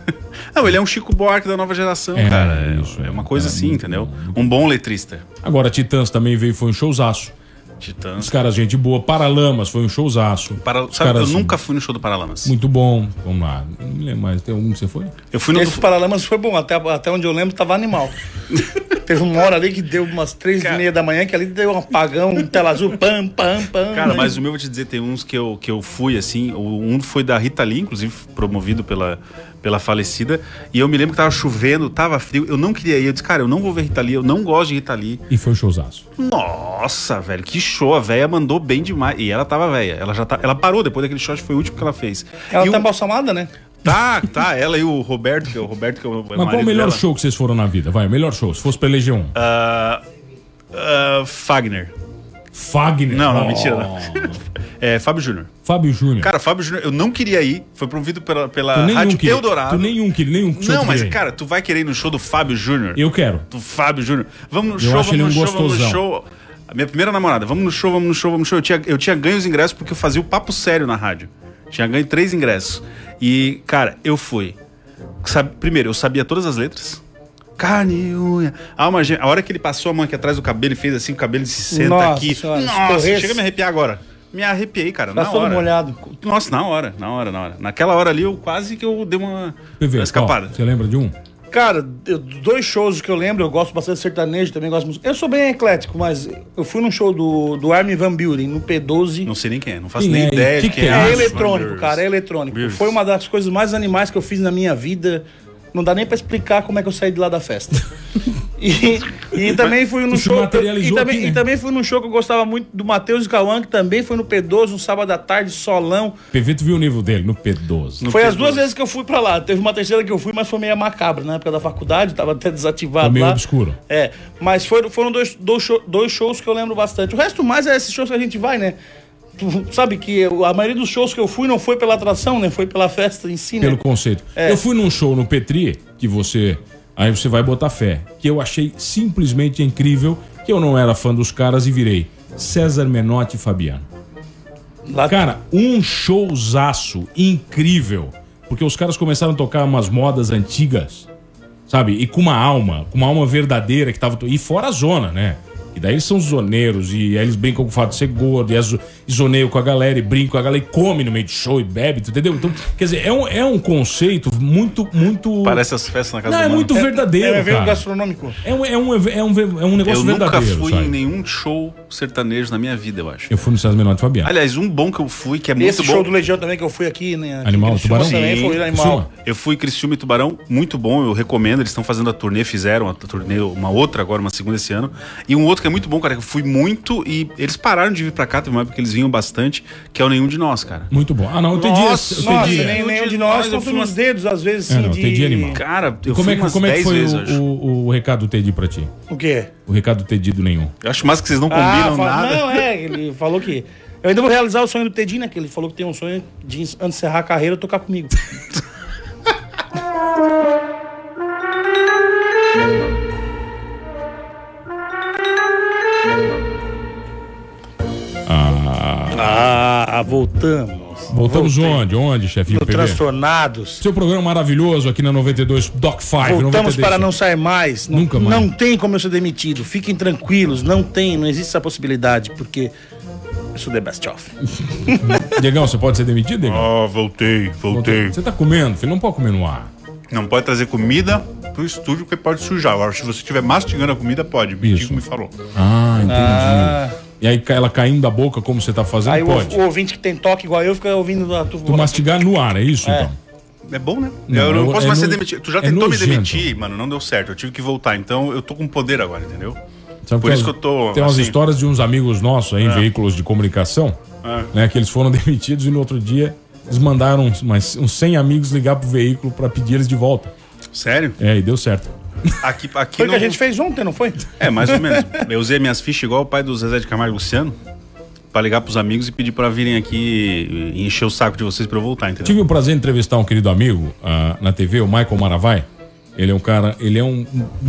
Speaker 8: Não, ele é um Chico Buarque da nova geração,
Speaker 7: É,
Speaker 8: cara. É,
Speaker 7: isso,
Speaker 8: é uma
Speaker 7: é,
Speaker 8: coisa
Speaker 7: é
Speaker 8: assim, entendeu? Um bom letrista.
Speaker 7: Agora, Titãs também veio, foi um showzaço. Os
Speaker 8: Titãs.
Speaker 7: caras, gente boa. Paralamas foi um showzaço.
Speaker 8: Para...
Speaker 7: Os
Speaker 8: Sabe,
Speaker 7: caras,
Speaker 8: eu nunca fui no show do Paralamas.
Speaker 7: Muito bom. Vamos lá. Não me lembro mais. Tem algum que você foi?
Speaker 8: Eu fui no.
Speaker 9: Esse Paralamas foi bom, até, até onde eu lembro tava animal. Teve uma hora ali que deu umas três e meia da manhã, que ali deu um apagão, um tela azul, pam, pam, pam.
Speaker 8: Cara,
Speaker 9: né?
Speaker 8: mas o meu, vou te dizer, tem uns que eu, que eu fui, assim. o- Um foi da Rita Lee, inclusive promovido pela, pela falecida. E eu me lembro que tava chovendo, tava frio. Eu não queria ir. Eu disse, cara, eu não vou ver Rita Lee, eu não gosto de Rita Lee.
Speaker 7: E foi um showzaço.
Speaker 8: Nossa, velho, que show. A véia mandou bem demais. E ela tava velha. Ela já tá. Ela parou depois daquele show, acho que foi o último que ela fez.
Speaker 9: Ela
Speaker 8: e
Speaker 9: tá
Speaker 8: o-
Speaker 9: embalsamada, né?
Speaker 8: Tá, tá, ela e o Roberto, que é o Roberto, que é o
Speaker 7: Mas qual o melhor
Speaker 8: dela.
Speaker 7: show que vocês foram na vida? Vai, o melhor show. Se fosse pra eleger um.
Speaker 8: Ah, ah, Fagner.
Speaker 7: Fagner.
Speaker 8: Não, não,
Speaker 7: Oh.
Speaker 8: mentira. Não. É, Fábio Júnior.
Speaker 7: Fábio Júnior.
Speaker 8: Cara, Fábio Júnior, eu não queria ir. Foi promovido pela, pela Rádio
Speaker 7: queria.
Speaker 8: Eldorado.
Speaker 7: Tu nenhum queria, nenhum show
Speaker 8: Não, mas,
Speaker 7: queria.
Speaker 8: cara, tu vai querer ir no show do Fábio Júnior?
Speaker 7: Eu quero.
Speaker 8: Do Fábio Júnior. Vamos no
Speaker 7: Eu
Speaker 8: show, vamos no
Speaker 7: um
Speaker 8: show, vamos no
Speaker 7: gostosão.
Speaker 8: show. A minha primeira namorada, vamos no show, vamos no show, vamos no show. Eu tinha, eu tinha ganho os ingressos porque eu fazia o papo sério na rádio. Tinha ganho três ingressos. E, cara, eu fui. Sabe, primeiro, eu sabia todas as letras. Carne e unha. Alma. A hora que ele passou a mão aqui atrás do cabelo e fez assim, o cabelo se senta
Speaker 9: Nossa
Speaker 8: aqui.
Speaker 9: senhora, se
Speaker 8: Nossa, chega a me arrepiar agora. Me arrepiei, cara,
Speaker 9: Tá
Speaker 8: na hora.
Speaker 9: molhado.
Speaker 8: Nossa, na hora, na hora, na hora. Naquela hora ali, eu quase que eu dei uma,
Speaker 7: PV,
Speaker 8: uma escapada.
Speaker 7: ó, Você lembra de um?
Speaker 9: Cara, eu- dois shows que eu lembro, eu gosto bastante de sertanejo, também gosto de música. Eu sou bem eclético, mas eu fui num show do, do Armin Van Buren, no P12.
Speaker 8: Não sei nem quem é, não faço
Speaker 7: Quem
Speaker 8: nem
Speaker 7: é?
Speaker 8: ideia
Speaker 7: Que
Speaker 8: de
Speaker 7: que
Speaker 8: quem
Speaker 7: é
Speaker 8: é.
Speaker 9: É eletrônico, cara, é eletrônico.
Speaker 8: Beers.
Speaker 9: Foi uma das coisas mais animais que eu fiz na minha vida. Não dá nem pra explicar como é que eu saí de lá da festa. e, e também fui num show. E também,
Speaker 7: aqui, né?
Speaker 9: e também fui num show que eu gostava muito do Matheus e Cauã, que também foi no P12, um sábado à tarde, solão.
Speaker 7: PV, tu viu o nível dele no P12.
Speaker 8: No
Speaker 9: foi as
Speaker 8: P12.
Speaker 9: duas vezes que eu fui pra lá. Teve uma terceira que eu fui, mas foi meio macabra na época da faculdade, tava até desativado
Speaker 7: Foi meio
Speaker 9: lá.
Speaker 7: obscuro.
Speaker 9: É, mas foram, foram dois, dois, show- dois shows que eu lembro bastante. O resto mais é esses shows que a gente vai, né? Sabe que a maioria dos shows que eu fui não foi pela atração, né? Foi pela festa em si, né?
Speaker 7: Pelo conceito.
Speaker 9: É.
Speaker 7: Eu fui num show no Petri, que você. Aí você vai botar fé. Que eu achei simplesmente incrível, que eu não era fã dos caras e virei. César Menotti e Fabiano.
Speaker 9: Lá-
Speaker 7: Cara, um showzaço incrível. Porque os caras começaram a tocar umas modas antigas, sabe? E com uma alma, com uma alma verdadeira que tava. E fora a zona, né? E daí eles são zoneiros, e aí eles brincam com o fato de ser gordo, e, azo- e zoneiam com a galera, e brincam com a galera, e come no meio de show, e bebe, entendeu? Então, quer dizer, é um, é um conceito muito, muito...
Speaker 8: Parece as festas na casa
Speaker 7: Não,
Speaker 8: do
Speaker 7: é muito verdadeiro,
Speaker 9: É um evento
Speaker 7: cara.
Speaker 9: gastronômico.
Speaker 7: É um, é, um, é, um, é um negócio
Speaker 8: Eu nunca
Speaker 7: verdadeiro,
Speaker 8: fui
Speaker 7: sabe?
Speaker 8: em nenhum show sertanejo na minha vida, eu acho.
Speaker 7: Eu fui no César Menotti e Fabiano.
Speaker 8: Aliás, um bom que eu fui, que é muito
Speaker 9: Esse
Speaker 8: bom.
Speaker 9: show do Legião também que eu fui aqui, né? aqui
Speaker 7: Animal, Tubarão?
Speaker 9: Também
Speaker 8: Sim,
Speaker 9: foi animal.
Speaker 7: Criciúma.
Speaker 8: Eu fui Criciúma e Tubarão, muito bom, eu recomendo. Eles estão fazendo a turnê, fizeram a turnê, uma outra agora, uma segunda esse ano. E um outro que é muito bom, cara, que eu fui muito e eles pararam de vir pra cá, teve uma época que eles vinham bastante, que é o Nenhum de Nós, cara.
Speaker 7: Muito bom. Ah, não, o Tedi...
Speaker 8: Nossa,
Speaker 7: o
Speaker 9: Nossa,
Speaker 8: é.
Speaker 9: nenhum de
Speaker 8: Nós,
Speaker 9: nós
Speaker 8: eu
Speaker 9: conta
Speaker 8: fui
Speaker 9: nos
Speaker 8: umas-
Speaker 9: dedos, às vezes,
Speaker 7: É,
Speaker 9: assim,
Speaker 7: não,
Speaker 9: de...
Speaker 7: dia animal.
Speaker 8: Cara, eu
Speaker 7: Como
Speaker 8: fui
Speaker 7: é, que,
Speaker 8: umas
Speaker 7: como é que
Speaker 8: 10
Speaker 7: foi
Speaker 8: vezes,
Speaker 7: o,
Speaker 8: eu
Speaker 7: o, o recado do Tedi pra ti?
Speaker 9: O quê?
Speaker 7: O recado do Tedi do nenhum.
Speaker 8: Eu acho mais que vocês não
Speaker 9: Ah,
Speaker 8: combinam
Speaker 9: fala-
Speaker 8: nada.
Speaker 9: Não, é, ele falou que... Eu ainda vou realizar o sonho do Tedinho, né? Que ele falou que tem um sonho de, antes de encerrar a carreira, tocar comigo. voltamos.
Speaker 7: Voltamos
Speaker 9: Voltei.
Speaker 7: onde? Onde, chefinho
Speaker 9: No
Speaker 7: PV?
Speaker 9: Transtornados.
Speaker 7: Seu programa maravilhoso aqui na 92 Doc 5.
Speaker 9: Voltamos
Speaker 7: 92.
Speaker 9: para não sair mais. Não,
Speaker 7: Nunca mais.
Speaker 9: Não tem como eu ser demitido. Fiquem tranquilos, não tem, não existe essa possibilidade, porque eu sou the best of.
Speaker 7: Diegão, você pode ser demitido, Diegão?
Speaker 8: Ó, voltei, voltei.
Speaker 7: Você tá comendo, filho? Não pode comer no ar.
Speaker 8: Não pode trazer comida pro estúdio porque pode sujar. Agora, se você estiver mastigando a comida, pode. O
Speaker 7: Isso.
Speaker 8: Me falou.
Speaker 7: Ah, entendi. E aí ela caindo da boca como você tá fazendo,
Speaker 9: Aí o,
Speaker 7: pode.
Speaker 9: o ouvinte que tem toque igual eu fica ouvindo a tu,
Speaker 7: Tu mastigar no ar, é isso,
Speaker 9: É.
Speaker 7: então?
Speaker 8: É bom, né?
Speaker 7: Não,
Speaker 8: eu não
Speaker 7: eu-
Speaker 8: posso
Speaker 7: é
Speaker 8: mais ser
Speaker 7: no-
Speaker 8: demitido. Tu já
Speaker 7: é
Speaker 8: tentou me
Speaker 7: nojento.
Speaker 8: demitir, mano, não deu certo. Eu tive que voltar. Então eu tô com poder agora, entendeu?
Speaker 7: Sabe
Speaker 8: Por
Speaker 7: que
Speaker 8: isso que eu tô,
Speaker 7: Tem umas
Speaker 8: assim-
Speaker 7: histórias de uns amigos nossos aí em veículos de comunicação,
Speaker 8: É.
Speaker 7: né? Que eles foram demitidos e no outro dia eles mandaram uns, mais- uns 100 amigos ligar pro veículo pra pedir eles de volta.
Speaker 8: Sério?
Speaker 7: É, e deu certo.
Speaker 8: Aqui, aqui
Speaker 9: Foi o que a gente fez ontem, não foi?
Speaker 8: É, mais ou menos. Eu usei minhas fichas igual o pai do Zezé de Camargo e Luciano pra ligar pros amigos e pedir pra virem aqui e encher o saco de vocês pra eu voltar, entendeu?
Speaker 7: Tive o prazer de entrevistar um querido amigo ah, na TV, o Michael Maravai. Ele é um cara, ele é um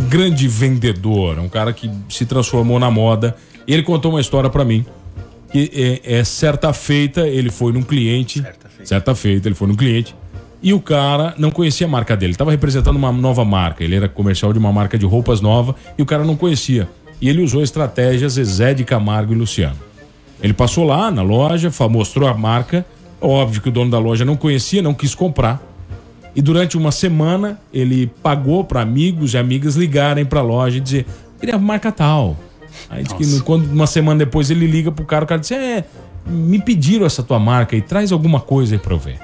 Speaker 7: grande vendedor, é um cara que se transformou na moda. E ele contou uma história pra mim. Que é, é certa feita, ele foi num cliente.
Speaker 8: Certa feita.
Speaker 7: certa feita, ele foi num cliente. E o cara não conhecia a marca dele. Ele tava representando uma nova marca. Ele era comercial de uma marca de roupas nova e o cara não conhecia. E ele usou estratégias Zezé de Camargo e Luciano. Ele passou lá na loja, mostrou a marca. Óbvio que o dono da loja não conhecia, não quis comprar. E durante uma semana ele pagou para amigos e amigas ligarem para a loja e dizer: queria a marca tal. Aí diz que quando uma semana depois ele liga pro cara, o cara diz: É, me pediram essa tua marca e traz alguma coisa aí pra eu ver.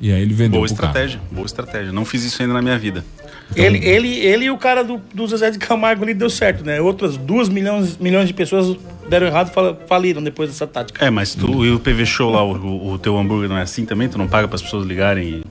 Speaker 7: E aí ele vendeu
Speaker 8: Boa
Speaker 7: pro cara.
Speaker 8: estratégia, boa estratégia. Não fiz isso ainda na minha vida.
Speaker 9: Ele, ele, ele e o cara do, do Zezé de Camargo ali deu certo, né? Outras duas milhões, milhões de pessoas deram errado e faliram depois dessa tática.
Speaker 8: É, mas tu e o PV Show lá, o, o- teu hambúrguer não é assim também? Tu não paga pras pessoas ligarem e,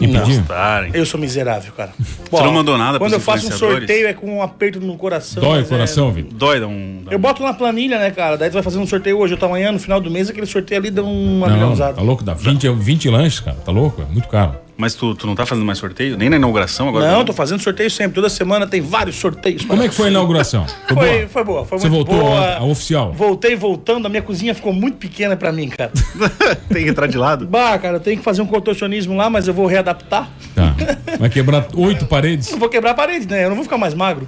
Speaker 7: E pedir?
Speaker 8: mostrarem?
Speaker 9: Eu sou miserável, cara.
Speaker 8: Você não mandou nada
Speaker 9: Quando eu faço um sorteio é com um aperto no coração.
Speaker 7: Dói o
Speaker 9: mas é-
Speaker 7: coração, Vitor.
Speaker 8: Dói, dá um... dá
Speaker 9: Eu boto na planilha, né, cara? Daí tu vai fazer um sorteio hoje, outra amanhã, no final do mês, aquele sorteio ali dá uma
Speaker 7: Não,
Speaker 9: milhãozada.
Speaker 7: tá louco? Dá 20, 20 lanches, cara. Tá louco? É muito caro.
Speaker 8: Mas tu, tu não tá fazendo mais sorteio? Nem na inauguração agora?
Speaker 9: Não, tô fazendo sorteio sempre. Toda semana tem vários sorteios.
Speaker 7: Como é que foi a inauguração? Foi,
Speaker 9: Foi,
Speaker 7: boa?
Speaker 9: foi boa, foi
Speaker 7: Você
Speaker 9: muito
Speaker 7: voltou
Speaker 9: boa.
Speaker 7: a, a oficial?
Speaker 9: Voltei voltando, a minha cozinha ficou muito pequena pra mim, cara.
Speaker 8: Tem que entrar de lado?
Speaker 9: bah, cara, eu tenho que fazer um contorcionismo lá, mas eu vou readaptar.
Speaker 7: Tá. Vai quebrar oito paredes?
Speaker 9: Eu vou quebrar a parede, né? Eu não vou ficar mais magro.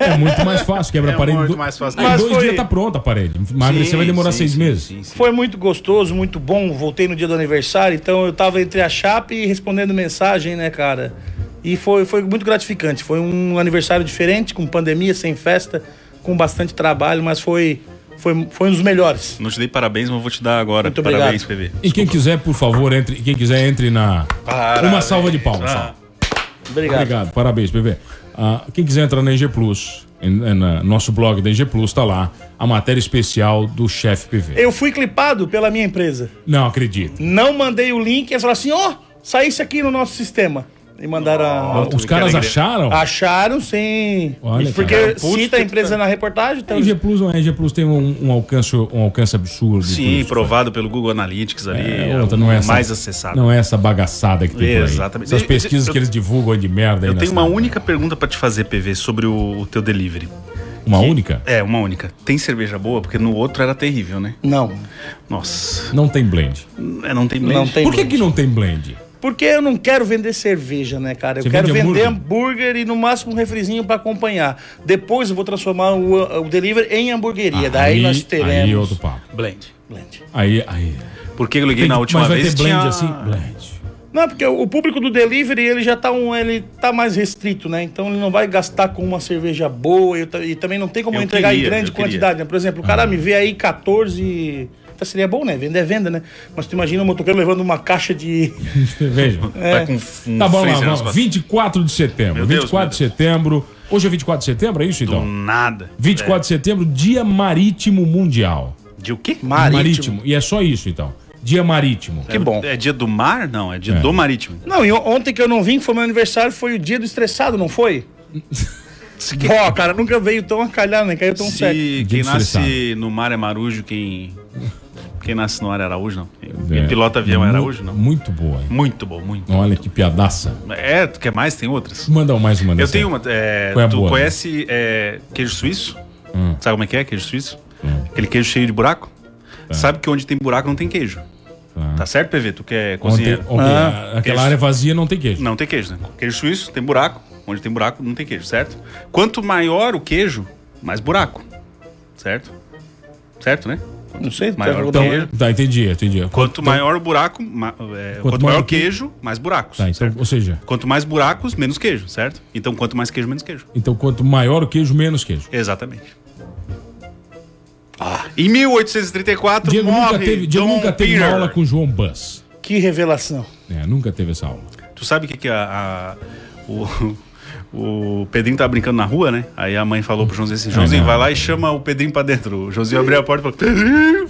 Speaker 7: É muito mais fácil quebrar
Speaker 8: É
Speaker 7: a parede.
Speaker 8: muito
Speaker 7: do-
Speaker 8: mais fácil.
Speaker 9: Mas
Speaker 7: dois
Speaker 9: foi-
Speaker 7: dias tá pronta a parede. Emagrecer
Speaker 8: Sim,
Speaker 7: vai demorar
Speaker 8: sim,
Speaker 7: seis
Speaker 8: sim,
Speaker 7: meses.
Speaker 8: sim, sim.
Speaker 9: Foi muito gostoso, muito bom. Voltei no dia do aniversário, então eu tava entre a chapa e respondendo mensagem, né, cara? E foi, foi muito gratificante. Foi um aniversário diferente, com pandemia, sem festa, com bastante trabalho, mas foi, foi, foi um dos melhores.
Speaker 8: Não te dei parabéns, mas vou te dar agora.
Speaker 9: Muito
Speaker 8: parabéns. PV.
Speaker 7: E quem quiser, por favor, entre. Quem quiser, entre na. Uma salva de palmas.
Speaker 8: Ah.
Speaker 9: Obrigado.
Speaker 7: Obrigado, parabéns, PV. Ah, quem quiser entrar na EG Plus, em- na- nosso blog da EG Plus, tá lá a matéria especial do chefe PV.
Speaker 9: Eu fui clipado pela minha empresa.
Speaker 7: Não acredito.
Speaker 9: Não mandei o link, eles falaram assim: ó, saísse aqui no nosso sistema. E mandaram. a-
Speaker 7: Os caras acharam?
Speaker 9: Acharam sim.
Speaker 7: Olha,
Speaker 9: Porque
Speaker 7: cara.
Speaker 9: cita a empresa na reportagem, então.
Speaker 7: A EG Plus não é, a EG Plus tem um, um alcance, um alcance absurdo.
Speaker 8: Sim, provado pelo Google Analytics ali.
Speaker 7: É,
Speaker 8: É,
Speaker 7: outra, não é essa,
Speaker 8: mais acessado.
Speaker 7: Não é essa bagaçada que tem.
Speaker 8: Exatamente.
Speaker 7: Essas pesquisas
Speaker 8: eu-
Speaker 7: que eles divulgam aí de merda aí
Speaker 8: Eu tenho uma única pergunta pra te fazer, PV, sobre o, o teu delivery.
Speaker 7: Uma
Speaker 8: Que-
Speaker 7: única?
Speaker 8: É, uma única. Tem cerveja boa? Porque no outro era terrível, né?
Speaker 9: Não.
Speaker 8: Nossa.
Speaker 7: Não tem blend.
Speaker 8: É, não tem blend.
Speaker 9: Não tem
Speaker 7: Por que,
Speaker 9: blend.
Speaker 7: que não tem blend?
Speaker 9: Porque eu não quero vender cerveja, né, cara? Eu
Speaker 7: Você
Speaker 9: quero
Speaker 7: vende
Speaker 9: vender
Speaker 7: hambúrguer?
Speaker 9: hambúrguer? e no máximo um refrizinho pra acompanhar. Depois eu vou transformar o, o delivery em hamburgueria. Daí
Speaker 7: Aí-
Speaker 9: nós teremos.
Speaker 7: Aí outro papo.
Speaker 8: Blend.
Speaker 9: blend.
Speaker 7: Aí, aí.
Speaker 8: Porque eu liguei
Speaker 7: Tem-
Speaker 8: na última
Speaker 7: mas vai
Speaker 8: vez
Speaker 7: ter blend
Speaker 8: tinha...
Speaker 7: assim? Blend.
Speaker 9: Não, porque o público do delivery ele já tá um, ele tá mais restrito, né? Então ele não vai gastar com uma cerveja boa e, e também não tem como
Speaker 8: Eu
Speaker 9: entregar
Speaker 8: queria,
Speaker 9: em grande quantidade. Né? Por exemplo, o cara me vê aí 14. Então seria bom, né? Vender é venda, né? Mas tu imagina o motoqueiro levando uma caixa de.
Speaker 7: Veja.
Speaker 8: Tá com um
Speaker 7: Tá bom, lá,
Speaker 8: freezer nas
Speaker 7: vamos.
Speaker 8: costas.
Speaker 7: 24 de setembro.
Speaker 8: Meu Deus,
Speaker 7: 24 de setembro. Hoje é 24 de setembro, é isso
Speaker 8: Do
Speaker 7: então?
Speaker 8: nada.
Speaker 7: 24 de setembro, Dia Marítimo Mundial.
Speaker 8: É. De o quê?
Speaker 9: Marítimo.
Speaker 7: E é só isso então. Dia Marítimo.
Speaker 9: Que bom.
Speaker 8: É dia do mar? Não, é dia
Speaker 7: É.
Speaker 8: do marítimo.
Speaker 9: Não, e on- ontem que eu não vim, que foi meu aniversário, foi o dia do estressado, não foi? Ó, cara, nunca veio tão acalhado, nem caiu tão
Speaker 8: Se.
Speaker 7: Dia
Speaker 8: quem
Speaker 7: do
Speaker 8: nasce no mar é marujo, quem... Quem nasce no ar é Araújo, não. Quem,
Speaker 7: É.
Speaker 8: pilota avião é Araújo, não.
Speaker 7: Muito boa. hein?
Speaker 8: Muito bom, muito.
Speaker 7: Olha que piadaça.
Speaker 8: É, tu quer mais? Tem outras.
Speaker 7: Manda mais uma
Speaker 8: Eu
Speaker 7: dessa.
Speaker 8: tenho uma. é,
Speaker 7: Qual é a
Speaker 8: tu
Speaker 7: boa?
Speaker 8: conhece é, queijo suíço?
Speaker 7: Hum.
Speaker 8: Sabe como é que é queijo suíço? Aquele queijo cheio de buraco? sabe que onde tem buraco não tem queijo.
Speaker 7: Tá.
Speaker 8: Tá certo, PV? Tu que é
Speaker 7: Ontem, ok,
Speaker 9: Ah,
Speaker 7: aquela
Speaker 8: queijo.
Speaker 7: área vazia não tem queijo.
Speaker 8: Não tem queijo, né? Queijo suíço tem buraco. Onde tem buraco, não tem queijo, certo? Quanto maior o queijo, mais buraco. Certo? Certo, né?
Speaker 9: Não sei,
Speaker 8: Maior
Speaker 9: tá-
Speaker 8: então,
Speaker 9: tá-
Speaker 7: Tá, entendi, entendi.
Speaker 8: Quanto maior o buraco, ma- é, quanto,
Speaker 7: maior
Speaker 8: maior
Speaker 7: o
Speaker 8: queijo, mais buracos.
Speaker 7: Tá, então, ou seja,
Speaker 8: Quanto mais buracos, menos queijo, certo? Então, quanto mais queijo, menos queijo.
Speaker 7: então quanto maior o queijo, menos queijo.
Speaker 8: Exatamente. Em 1834,
Speaker 7: Diego
Speaker 8: morre
Speaker 7: nunca teve, Diego
Speaker 8: Dom
Speaker 7: nunca teve uma
Speaker 8: Peter.
Speaker 7: aula com João Bus.
Speaker 9: Que revelação.
Speaker 7: É, nunca teve essa aula.
Speaker 8: Tu sabe o que, que a, a- o, o Pedrinho tava brincando na rua, né? Aí a mãe falou pro Joãozinho assim: Joãozinho, vai lá e chama o Pedrinho pra dentro. O Joãozinho abriu a porta e falou: Pedrinho!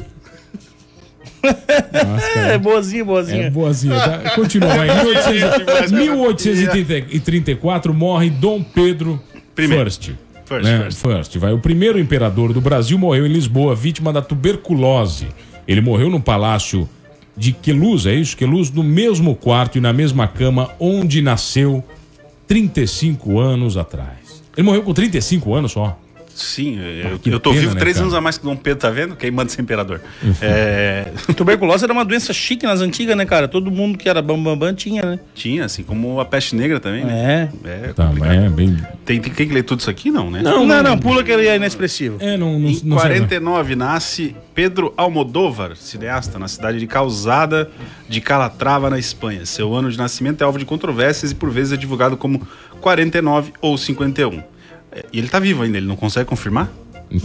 Speaker 7: Nossa, cara.
Speaker 9: É boazinha, boazinha.
Speaker 7: É boazinha. Tá? Continua. Em 1834 morre Dom Pedro
Speaker 8: Primeiro.
Speaker 7: First.
Speaker 8: First,
Speaker 7: né?
Speaker 8: first.
Speaker 7: First. Vai. O primeiro imperador do Brasil morreu em Lisboa, vítima da tuberculose. Ele morreu no palácio de Queluz, é isso? Queluz, no mesmo quarto e na mesma cama onde nasceu 35 anos atrás. Ele morreu com 35 anos só.
Speaker 8: Sim, eu,
Speaker 7: que
Speaker 8: eu tô
Speaker 7: pena,
Speaker 8: vivo
Speaker 7: né,
Speaker 8: três
Speaker 7: cara?
Speaker 8: anos a mais que Dom Pedro, tá vendo? Quem manda ser imperador. É,
Speaker 9: Tuberculose era uma doença chique nas antigas, né, cara? Todo mundo que era bambambam bam, bam, tinha, né?
Speaker 8: tinha, assim como a peste negra também, né?
Speaker 9: É.
Speaker 8: É,
Speaker 7: Tá, é bem.
Speaker 8: Tem, tem, tem que ler tudo isso aqui, não, né?
Speaker 9: Não, não, não, pula que ele é inexpressivo.
Speaker 7: É, não, não,
Speaker 8: Em
Speaker 7: não sei, né?
Speaker 8: 49 nasce Pedro Almodóvar, cineasta, na cidade de Causada de Calatrava, na Espanha. Seu ano de nascimento é alvo de controvérsias e por vezes é divulgado como 49 ou 51. E ele tá vivo ainda, ele não consegue confirmar?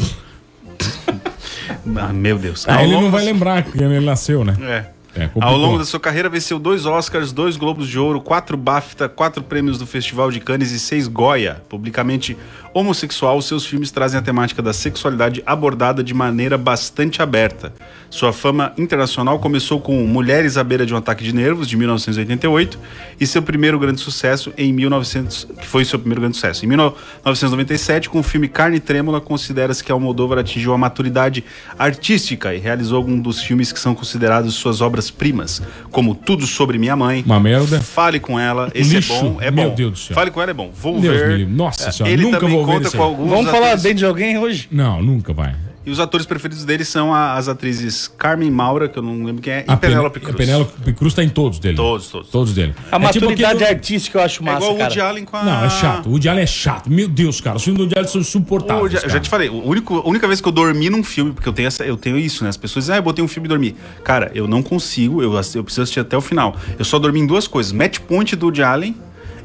Speaker 8: ah, meu Deus.
Speaker 7: Ah, ele não vai
Speaker 8: da-
Speaker 7: lembrar que ele nasceu, né?
Speaker 8: É.
Speaker 7: É.
Speaker 8: Ao longo da sua carreira, venceu dois Oscars, dois Globos de Ouro, quatro BAFTA, quatro prêmios do Festival de Cannes e seis Goya. Publicamente homossexual, seus filmes trazem a temática da sexualidade abordada de maneira bastante aberta. Sua fama internacional começou com Mulheres à beira de um ataque de nervos, de 1988, e seu primeiro grande sucesso em 1900, que foi seu primeiro grande sucesso. Em 1997, com o filme Carne Trêmula, considera-se que Almodóvar atingiu a maturidade artística e realizou alguns dos filmes que são considerados suas obras-primas, como Tudo Sobre Minha Mãe,
Speaker 7: Uma merda.
Speaker 8: Fale com ela, esse
Speaker 7: Lixo.
Speaker 8: é bom, é
Speaker 7: Meu
Speaker 8: bom.
Speaker 7: Deus do céu.
Speaker 8: Fale com ela é bom. Vou
Speaker 7: Deus
Speaker 8: ver.
Speaker 7: Nossa
Speaker 8: É,
Speaker 7: senhora,
Speaker 8: ele
Speaker 7: nunca
Speaker 8: também
Speaker 7: vou
Speaker 8: conta com alguns
Speaker 9: Vamos falar
Speaker 8: atores-
Speaker 9: bem de alguém hoje?
Speaker 7: Não, nunca vai.
Speaker 8: E os atores preferidos dele são a- as atrizes Carmen Maura, que eu não lembro quem é, e
Speaker 7: A Pen-
Speaker 8: Penélope
Speaker 7: A
Speaker 8: Cruz.
Speaker 7: Penélope Cruz tá em todos dele.
Speaker 8: Todos, todos.
Speaker 7: Todos dele.
Speaker 9: A
Speaker 7: É tipo
Speaker 9: maturidade
Speaker 7: aquele-
Speaker 9: artística eu acho
Speaker 8: É
Speaker 9: massa,
Speaker 8: igual o
Speaker 9: cara.
Speaker 8: Woody Allen com a...
Speaker 7: Não, é chato. O Woody Allen é chato. Meu Deus, cara. Os filmes do Woody Allen são insuportáveis.
Speaker 8: Woody- eu já te falei, o único, a única vez que eu dormi num filme, porque eu tenho, essa, eu tenho isso, né? As pessoas dizem, ah, eu botei um filme e dormi. Cara, eu não consigo, eu, eu preciso assistir até o final. Eu só dormi em duas coisas: Match Point do Woody Allen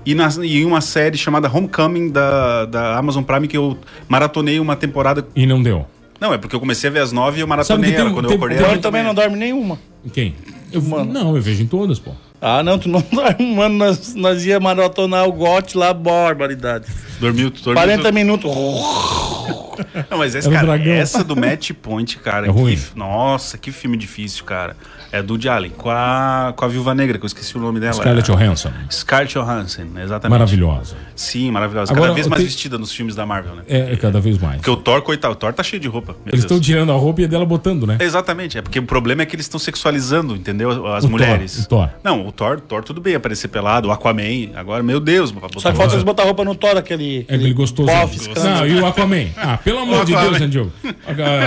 Speaker 8: e, na, e uma série chamada Homecoming da, da Amazon Prime que eu maratonei uma temporada.
Speaker 7: E não deu.
Speaker 8: Não, é porque eu comecei a ver as nove e eu maratonei ela. Quando
Speaker 7: tem-
Speaker 8: eu acordei,
Speaker 9: Ele também não dorme nenhuma.
Speaker 7: Quem? Eu,
Speaker 9: Mano.
Speaker 7: Não, eu vejo em todas, pô.
Speaker 9: Ah, não, tu não dorme, mano. Nós, nós ia maratonar o GOT lá, barbaridade.
Speaker 8: dormiu, dormiu
Speaker 9: 40 minutos.
Speaker 8: Não, mas essa,
Speaker 7: Era o
Speaker 8: cara, essa do Match Point, cara.
Speaker 7: É ruim.
Speaker 8: que- nossa, que filme difícil, cara. É do Allen, com a, com a Viúva Negra, que eu esqueci o nome dela.
Speaker 7: Scarlett
Speaker 8: É-
Speaker 7: Johansson.
Speaker 8: Scarlett Johansson, exatamente.
Speaker 7: Maravilhosa.
Speaker 8: Sim, maravilhosa.
Speaker 7: Agora,
Speaker 8: Cada vez mais vestida nos filmes da Marvel, né?
Speaker 7: É, é cada vez mais.
Speaker 8: Porque o Thor, coitado, o Thor tá cheio de roupa.
Speaker 7: Eles estão tirando a roupa e é dela botando, né?
Speaker 8: Exatamente, é porque o problema é que eles estão sexualizando, entendeu? As
Speaker 7: O
Speaker 8: mulheres.
Speaker 7: Thor, o Thor.
Speaker 8: Não, o Thor, Thor tudo bem aparecer pelado, o Aquaman, agora, meu Deus,
Speaker 9: Só falta eles botar roupa no Thor, aquele.
Speaker 7: É aquele gostoso. Não, e o Aquaman? Ah, pelo amor de. Deus?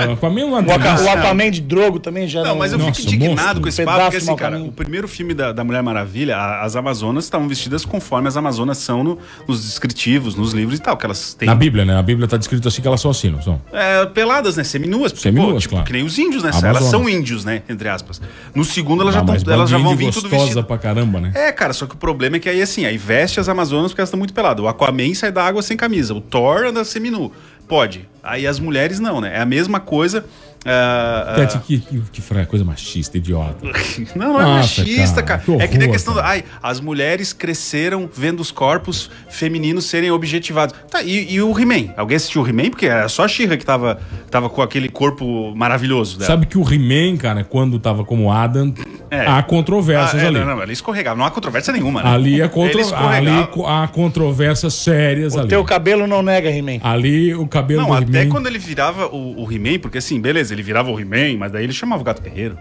Speaker 7: O Aquaman é uma
Speaker 9: O, Aqua,
Speaker 7: delícia.
Speaker 9: o Aquaman de Drogo também já
Speaker 8: Não, mas eu fico indignado
Speaker 7: monstro.
Speaker 8: com esse
Speaker 9: Um
Speaker 8: papo, porque assim, cara,
Speaker 9: caminho.
Speaker 8: o primeiro filme da, da Mulher Maravilha, a- as Amazonas estavam vestidas conforme as Amazonas são no- nos descritivos, nos livros e tal, que elas têm.
Speaker 7: Na Bíblia, né? Na Bíblia tá descrito assim que elas são assim, não são?
Speaker 8: É, peladas, né? Seminuas. Porque,
Speaker 7: Seminuas,
Speaker 8: pô, tipo,
Speaker 7: claro.
Speaker 8: que nem os índios, né?
Speaker 7: Amazonas.
Speaker 8: Elas são índios, né? Entre aspas. No segundo, elas,
Speaker 7: Ah,
Speaker 8: já, tão, elas já vão vir tudo
Speaker 7: gostosa
Speaker 8: vestido.
Speaker 7: pra caramba, né?
Speaker 8: É, cara, só que o problema é que aí, assim, aí veste as Amazonas porque elas estão muito peladas. O Aquaman sai da água sem camisa. O Thor anda seminu. Pode. Aí as mulheres não, né? É a mesma coisa. Ah, ah,
Speaker 7: Tete, que, que, que coisa machista, idiota.
Speaker 8: Não, não é
Speaker 7: Nossa,
Speaker 8: machista,
Speaker 7: cara,
Speaker 8: cara.
Speaker 7: que
Speaker 8: é que nem a
Speaker 7: horror,
Speaker 8: questão. do-
Speaker 7: cara.
Speaker 8: ai, as mulheres cresceram vendo os corpos femininos serem objetivados. Tá, e, e o He-Man? Alguém assistiu o He-Man? Porque era só a She-Ra que tava, tava com aquele corpo maravilhoso dela.
Speaker 7: Sabe que o He-Man, cara, quando tava como Adam,
Speaker 8: É.
Speaker 7: há
Speaker 8: Ah,
Speaker 7: controvérsias
Speaker 8: é,
Speaker 7: ali.
Speaker 8: não, não, ela escorregava. Não há controvérsia nenhuma, né?
Speaker 7: Ali, é contro... Ali há controvérsias sérias
Speaker 9: O
Speaker 7: ali.
Speaker 9: teu cabelo não nega, He-Man.
Speaker 7: Ali o cabelo
Speaker 8: Não,
Speaker 7: do
Speaker 8: até
Speaker 7: He-Man...
Speaker 8: quando ele virava o, o He-Man, porque assim, beleza, ele virava o He-Man, mas daí ele chamava o Gato Guerreiro.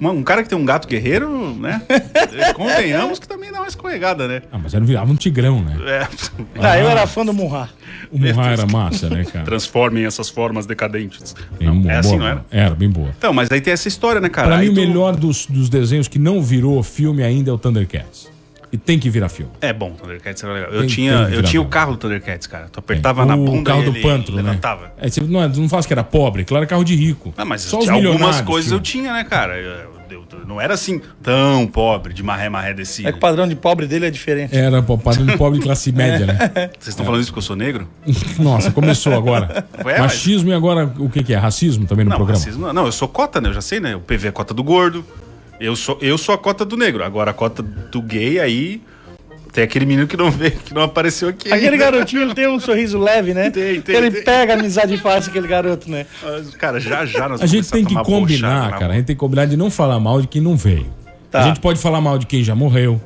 Speaker 8: Um cara que tem um gato guerreiro, né? convenhamos que também dá uma escorregada, né?
Speaker 7: Ah, mas era virava um tigrão, né?
Speaker 8: É.
Speaker 9: Ah, eu era fã do Murra.
Speaker 7: O Murra era massa, né, cara?
Speaker 8: Transformem essas formas decadentes.
Speaker 7: Tem
Speaker 8: Não, é
Speaker 7: boa-
Speaker 8: assim, não era?
Speaker 7: Era, bem boa.
Speaker 8: Então, mas aí tem essa história, né, cara?
Speaker 7: Pra
Speaker 8: Aí
Speaker 7: mim, o
Speaker 8: tu-
Speaker 7: melhor dos, dos desenhos que não virou filme ainda é o Thundercats. E tem que virar filme.
Speaker 8: É bom, Thundercats era legal. Eu
Speaker 7: Tem-
Speaker 8: tinha,
Speaker 7: tem
Speaker 8: eu tinha o carro do Thundercats, cara. Tu apertava na
Speaker 7: o
Speaker 8: bunda
Speaker 7: carro
Speaker 8: e
Speaker 7: do
Speaker 8: ele
Speaker 7: pântano, né? É, você não, é- não faz que era pobre, claro, era carro de rico.
Speaker 8: Ah, mas
Speaker 7: Só
Speaker 8: algumas coisas eu tinha, né, cara? Eu, não era assim tão pobre, de marré, marré descia.
Speaker 9: É que o padrão de pobre dele é diferente.
Speaker 7: Era pô, padrão de pobre de classe média, né?
Speaker 8: Vocês estão falando isso porque eu sou negro?
Speaker 7: Nossa, começou agora.
Speaker 8: Ué,
Speaker 7: Machismo e agora o que, que é? Racismo também no
Speaker 8: Não,
Speaker 7: programa?
Speaker 8: racismo, não, eu sou cota, né? Eu já sei, né? O PV é cota do gordo. Eu sou, eu sou a cota do negro. Agora a cota do gay, aí. Tem aquele menino que não veio, que não apareceu aqui.
Speaker 9: Aquele
Speaker 8: ainda.
Speaker 9: garotinho, ele tem um sorriso leve, né?
Speaker 8: Tem, tem,
Speaker 9: ele
Speaker 8: tem.
Speaker 9: pega a amizade fácil, aquele garoto, né?
Speaker 8: Cara, já já nós
Speaker 7: A gente tem que
Speaker 8: bochada
Speaker 7: combinar,
Speaker 8: na
Speaker 7: cara. A gente tem que combinar de não falar mal de quem não veio.
Speaker 9: Tá.
Speaker 7: A gente pode falar mal de quem já morreu,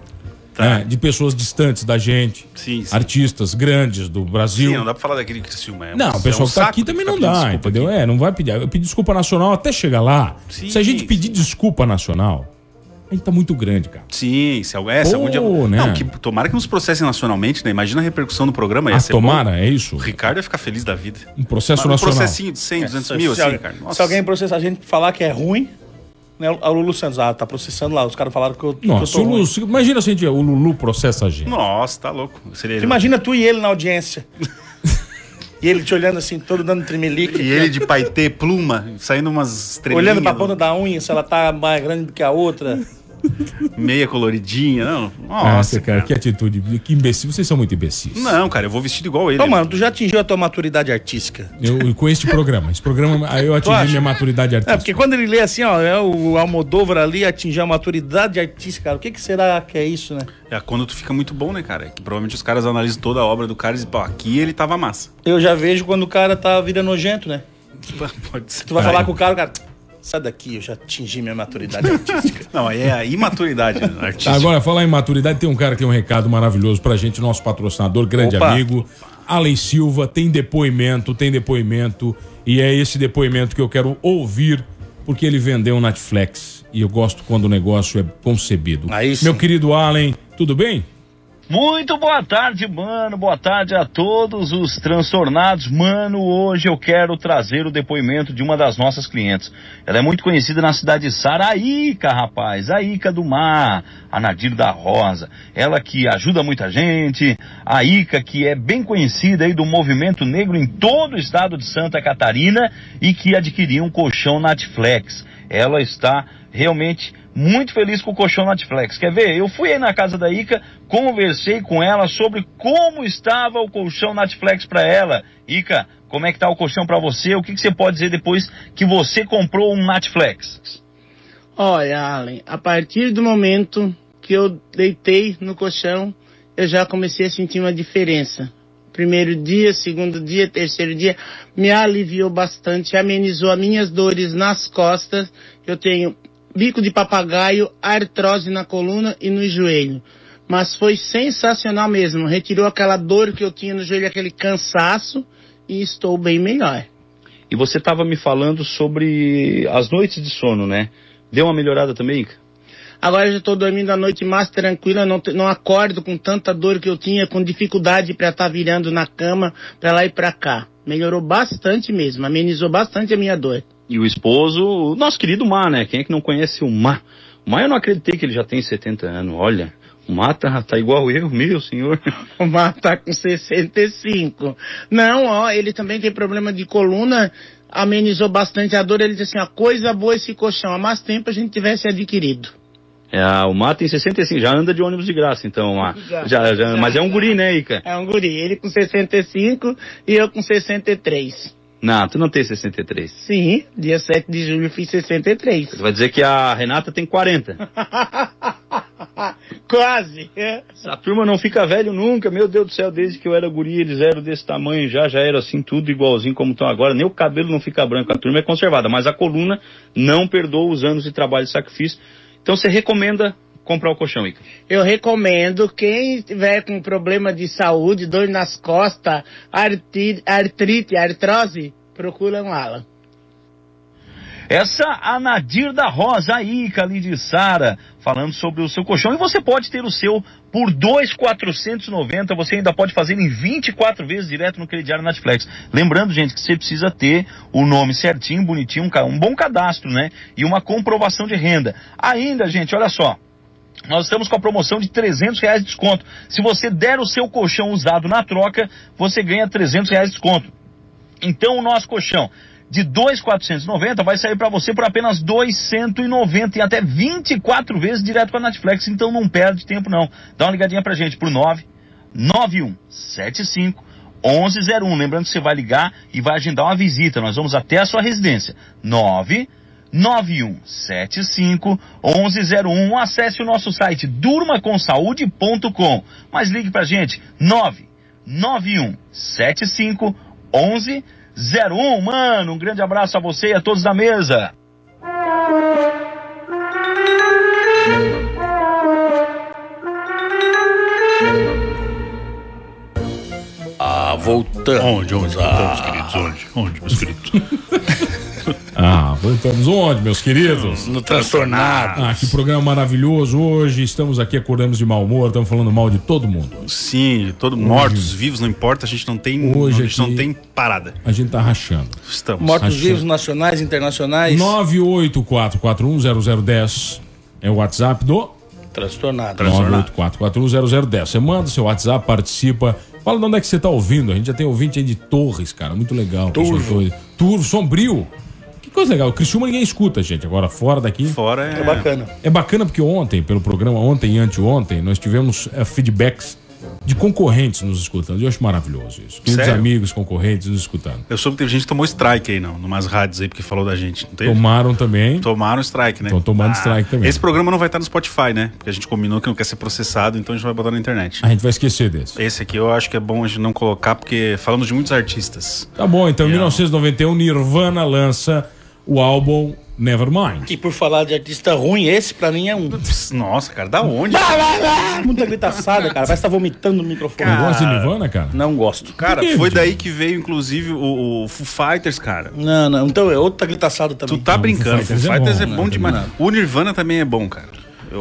Speaker 8: Tá.
Speaker 7: né? de pessoas distantes da gente,
Speaker 8: Sim, sim.
Speaker 7: artistas grandes do Brasil.
Speaker 8: Sim, não dá pra falar daquele Criciúma. É um-
Speaker 7: Não, o pessoal
Speaker 8: é um
Speaker 7: que tá aqui também não dá, entendeu?
Speaker 8: aqui.
Speaker 7: É, não vai pedir. Eu pedi desculpa nacional até chegar lá.
Speaker 8: Sim,
Speaker 7: Se a gente
Speaker 8: sim.
Speaker 7: pedir desculpa nacional, a gente tá muito grande, cara.
Speaker 8: Sim, se é, se algum dia...
Speaker 7: né?
Speaker 8: Não, que, tomara que nos processem nacionalmente, né? Imagina a repercussão do programa. Ia
Speaker 7: Ah,
Speaker 8: ser
Speaker 7: tomara,
Speaker 8: bom.
Speaker 7: é isso.
Speaker 8: O Ricardo ia ficar feliz da vida.
Speaker 7: Um processo
Speaker 8: Mas um
Speaker 7: nacional.
Speaker 8: processinho de 100, 200 mil,
Speaker 9: se,
Speaker 8: assim,
Speaker 9: alguém-
Speaker 8: cara.
Speaker 9: se
Speaker 8: Nossa.
Speaker 9: alguém processar a gente falar que é ruim, né? O Lulu Santos, ah, tá processando lá. Os caras falaram que eu, que eu
Speaker 7: Nossa,
Speaker 9: tô
Speaker 7: o Lulu, imagina se a gente, o Lulu processa a gente.
Speaker 8: Nossa, tá louco. Seria.
Speaker 9: Imagina tu e ele na audiência. e ele te olhando assim, todo dando tremelique.
Speaker 8: E ele de paetê, pluma, saindo umas estrelinhas.
Speaker 9: Olhando pra ponta da unha, se ela tá mais grande do que a outra.
Speaker 8: Meia coloridinha. Não,
Speaker 7: Nossa,
Speaker 8: nossa,
Speaker 7: cara, que atitude. Que imbecil. Vocês são muito imbecis.
Speaker 8: Não, cara, eu vou vestido igual ele.
Speaker 9: Ô, mano, tu já atingiu a tua maturidade artística.
Speaker 7: Eu, com este programa. Esse programa, aí eu atingi minha maturidade
Speaker 9: É,
Speaker 7: artística.
Speaker 9: porque quando ele lê assim, ó, é o Almodóvar ali atingiu a maturidade artística, cara. O que, que será que é isso, né?
Speaker 8: É quando tu fica muito bom, né, cara? É que provavelmente os caras analisam toda a obra do cara e dizem, pô, aqui ele tava massa.
Speaker 9: Eu já vejo quando o cara tá virando nojento, né?
Speaker 8: Pode ser.
Speaker 9: Tu vai
Speaker 7: É.
Speaker 9: falar com o cara, o cara. Sai daqui, eu já atingi minha maturidade artística.
Speaker 8: Não, aí é a imaturidade artística.
Speaker 7: Tá, agora, falar em maturidade, tem um cara que tem um recado maravilhoso pra gente, nosso patrocinador, grande
Speaker 9: Opa.
Speaker 7: amigo, Allen Silva, tem depoimento, tem depoimento, e é esse depoimento que eu quero ouvir, porque ele vendeu um Netflix, e eu gosto quando o negócio é concebido. Meu querido Allen, tudo bem?
Speaker 10: Muito boa tarde, mano. Boa tarde a todos os transtornados. Mano, hoje eu quero trazer o depoimento de uma das nossas clientes. Ela é muito conhecida na cidade de Saraíca, rapaz. A Ica do Mar, a Nadir da Rosa. Ela que ajuda muita gente. A Ica que é bem conhecida aí do movimento negro em todo o estado de Santa Catarina e que adquiriu um colchão Natflex. Ela está realmente muito feliz com o colchão Netflix. Quer ver? Eu fui aí na casa da Ica, conversei com ela sobre como estava o colchão Netflix para ela. Ica, como é que tá o colchão para você? O que, que você pode dizer depois que você comprou um Netflix?
Speaker 11: Olha, Allen, a partir do momento que eu deitei no colchão, eu já comecei a sentir uma diferença. Primeiro dia, segundo dia, terceiro dia, me aliviou bastante, amenizou as minhas dores nas costas. Eu tenho bico de papagaio, artrose na coluna e no joelho. Mas foi sensacional mesmo. Retirou aquela dor que eu tinha no joelho, aquele cansaço, e estou bem melhor.
Speaker 10: E você estava me falando sobre as noites de sono, né? Deu uma melhorada também, Ica?
Speaker 11: Agora eu já estou dormindo a noite mais tranquila, não, não acordo com tanta dor que eu tinha, com dificuldade para estar virando na cama, para lá e para cá. Melhorou bastante mesmo, amenizou bastante a minha dor.
Speaker 10: E o esposo, o nosso querido Mar, né? Quem é que não conhece o Mar? O Mar eu não acreditei que ele já tem 70 anos. Olha, o Mar tá, tá igual eu, meu senhor.
Speaker 11: O Mar tá com 65. Não, ó, ele também tem problema de coluna, amenizou bastante a dor. Ele disse assim, ó, coisa boa esse colchão, há mais tempo a gente tivesse adquirido.
Speaker 10: É, o Mar tem 65, já anda de ônibus de graça, então, Mar.
Speaker 11: Já,
Speaker 10: Já, já, mas é um guri, né, Ica?
Speaker 11: É um guri, ele com 65 e eu com 63.
Speaker 10: Não, tu não tem 63.
Speaker 11: Sim, dia 7 de julho eu fiz 63.
Speaker 10: Você vai dizer que a Renata tem 40.
Speaker 11: Quase.
Speaker 10: Essa turma não fica velho nunca, meu Deus do céu, desde que eu era guri, eles eram desse tamanho já, já era assim, tudo igualzinho como estão agora. Nem o cabelo não fica branco, a turma é conservada, mas a coluna não perdoa os anos de trabalho e sacrifício. Então você recomenda comprar o colchão, Ica?
Speaker 11: Eu recomendo quem tiver com problema de saúde, dor nas costas, artrite, artrose, procura um Alan.
Speaker 10: Essa a Nadir da Rosa aí, ali de Sara, falando sobre o seu colchão. E você pode ter o seu por 2,490. Você ainda pode fazer em 24 vezes direto no crediário Netflix. Lembrando, gente, que você precisa ter o nome certinho, bonitinho, um, um bom cadastro, né? E uma comprovação de renda. Ainda, gente, olha só. Nós estamos com a promoção de 300 reais de desconto. Se você der o seu colchão usado na troca, você ganha 300 reais de desconto. Então o nosso colchão de 2,490 vai sair para você por apenas 2,190 e até 24 vezes direto com a Netflix. Então não perde tempo não. Dá uma ligadinha pra gente pro 99175 1101. Lembrando que você vai ligar e vai agendar uma visita. Nós vamos até a sua residência. 99175 1101. Acesse o nosso site durmaconsaude.com. Mas ligue pra gente 99175 1101. Mano, um grande abraço a você e a todos da mesa.
Speaker 9: Ah, voltamos.
Speaker 8: Onde, onde, voltamos, queridos? Onde? Onde, meus queridos?
Speaker 7: Ah, voltamos onde, meus queridos?
Speaker 9: No Transtornado.
Speaker 7: Ah, que programa maravilhoso hoje. Estamos aqui, acordamos de mau humor, estamos falando mal de todo mundo.
Speaker 8: Sim, todos mortos, vivos, não importa, a gente não tem,
Speaker 7: Hoje
Speaker 8: a gente
Speaker 7: aqui-
Speaker 8: não tem parada.
Speaker 7: A gente tá rachando.
Speaker 8: Estamos.
Speaker 9: Mortos-vivos nacionais, internacionais.
Speaker 7: 984410010 é o WhatsApp do
Speaker 9: Transtornado.
Speaker 7: 984410010. Você manda seu WhatsApp, participa. Fala de onde é que você tá ouvindo. A gente já tem ouvinte aí de Torres, cara. Muito legal. de Torres. Turvo, Sombrio. Que coisa legal. Criciúma ninguém escuta, gente. Agora, fora daqui.
Speaker 8: Fora
Speaker 9: É bacana.
Speaker 7: É bacana porque ontem, pelo programa ontem e anteontem, nós tivemos eh, feedbacks de concorrentes nos escutando. Eu acho maravilhoso isso. Queridos
Speaker 8: Sério?
Speaker 7: amigos, concorrentes nos escutando.
Speaker 8: Eu soube que teve gente que tomou strike aí, não, numas rádios aí, porque falou da gente. Não teve?
Speaker 7: Tomaram também.
Speaker 8: Tomaram strike, né?
Speaker 7: Estão tomando strike também.
Speaker 8: Esse programa não vai estar no Spotify, né? Porque a gente combinou que não quer ser processado, então a gente vai botar na internet.
Speaker 7: A gente vai esquecer desse.
Speaker 8: Esse aqui eu acho que é bom a gente não colocar, porque falamos de muitos artistas.
Speaker 7: Tá bom, então em
Speaker 8: Yeah.
Speaker 7: 1991, Nirvana lança o álbum Nevermind.
Speaker 9: E por falar de artista ruim, esse pra mim é um.
Speaker 8: Nossa, cara, da onde?
Speaker 9: Muita gritaçada, cara. Parece que tá vomitando no microfone.
Speaker 7: Não gosta de Nirvana, cara?
Speaker 9: Não gosto.
Speaker 8: Cara,
Speaker 7: quê,
Speaker 8: foi
Speaker 7: Vitinho?
Speaker 8: daí que veio, inclusive, o, o Foo Fighters, cara.
Speaker 9: Não, não. Então é outra gritaçada
Speaker 8: Tu
Speaker 9: também.
Speaker 8: tá
Speaker 7: Não,
Speaker 8: brincando.
Speaker 7: Foo
Speaker 8: Foo
Speaker 7: Fighters é
Speaker 8: Fighters
Speaker 7: bom,
Speaker 8: é bom,
Speaker 7: né?
Speaker 8: demais.
Speaker 9: Não.
Speaker 8: O Nirvana também é bom, cara.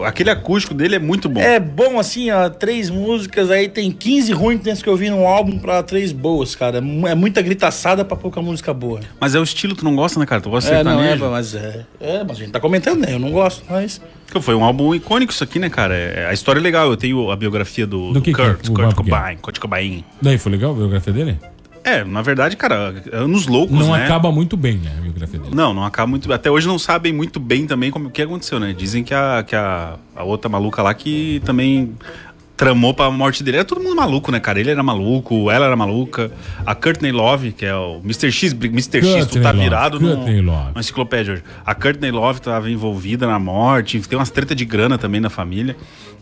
Speaker 8: Aquele acústico dele é muito bom.
Speaker 9: É bom assim, ó, três músicas, aí tem 15 ruins que tem que ouvir num álbum pra três boas, cara. É mu- É muita gritaçada pra pouca música boa.
Speaker 8: Mas é o estilo que tu não gosta, né, cara? Tu gosta de
Speaker 9: É, não, é,
Speaker 8: sertanejo.
Speaker 9: mas é. É, mas a gente tá comentando, né? Eu não gosto, mas.
Speaker 8: Que Foi um álbum icônico isso aqui, né, cara? É- a história é legal. Eu tenho a biografia do,
Speaker 7: Do
Speaker 8: do
Speaker 7: que que é?
Speaker 8: Kurt,
Speaker 7: O
Speaker 8: Kurt Cobain, Kurt Cobain.
Speaker 7: Daí foi legal a biografia dele?
Speaker 8: É, na verdade, cara, anos loucos,
Speaker 7: Não
Speaker 8: né?
Speaker 7: acaba muito bem, né, a biografia dele.
Speaker 8: Não, não acaba muito. Até hoje não sabem muito bem também como o que aconteceu, né? Dizem que a, que a, a outra maluca lá que também tramou pra morte dele. Era todo mundo maluco, né, cara? Ele era maluco, ela era maluca. A Courtney Love, que é o Mr. X, Mr. X, tu tá
Speaker 7: Love,
Speaker 8: virado no,
Speaker 7: Love.
Speaker 8: na enciclopédia hoje. A Courtney Love tava envolvida na morte, tem umas treta de grana também na família.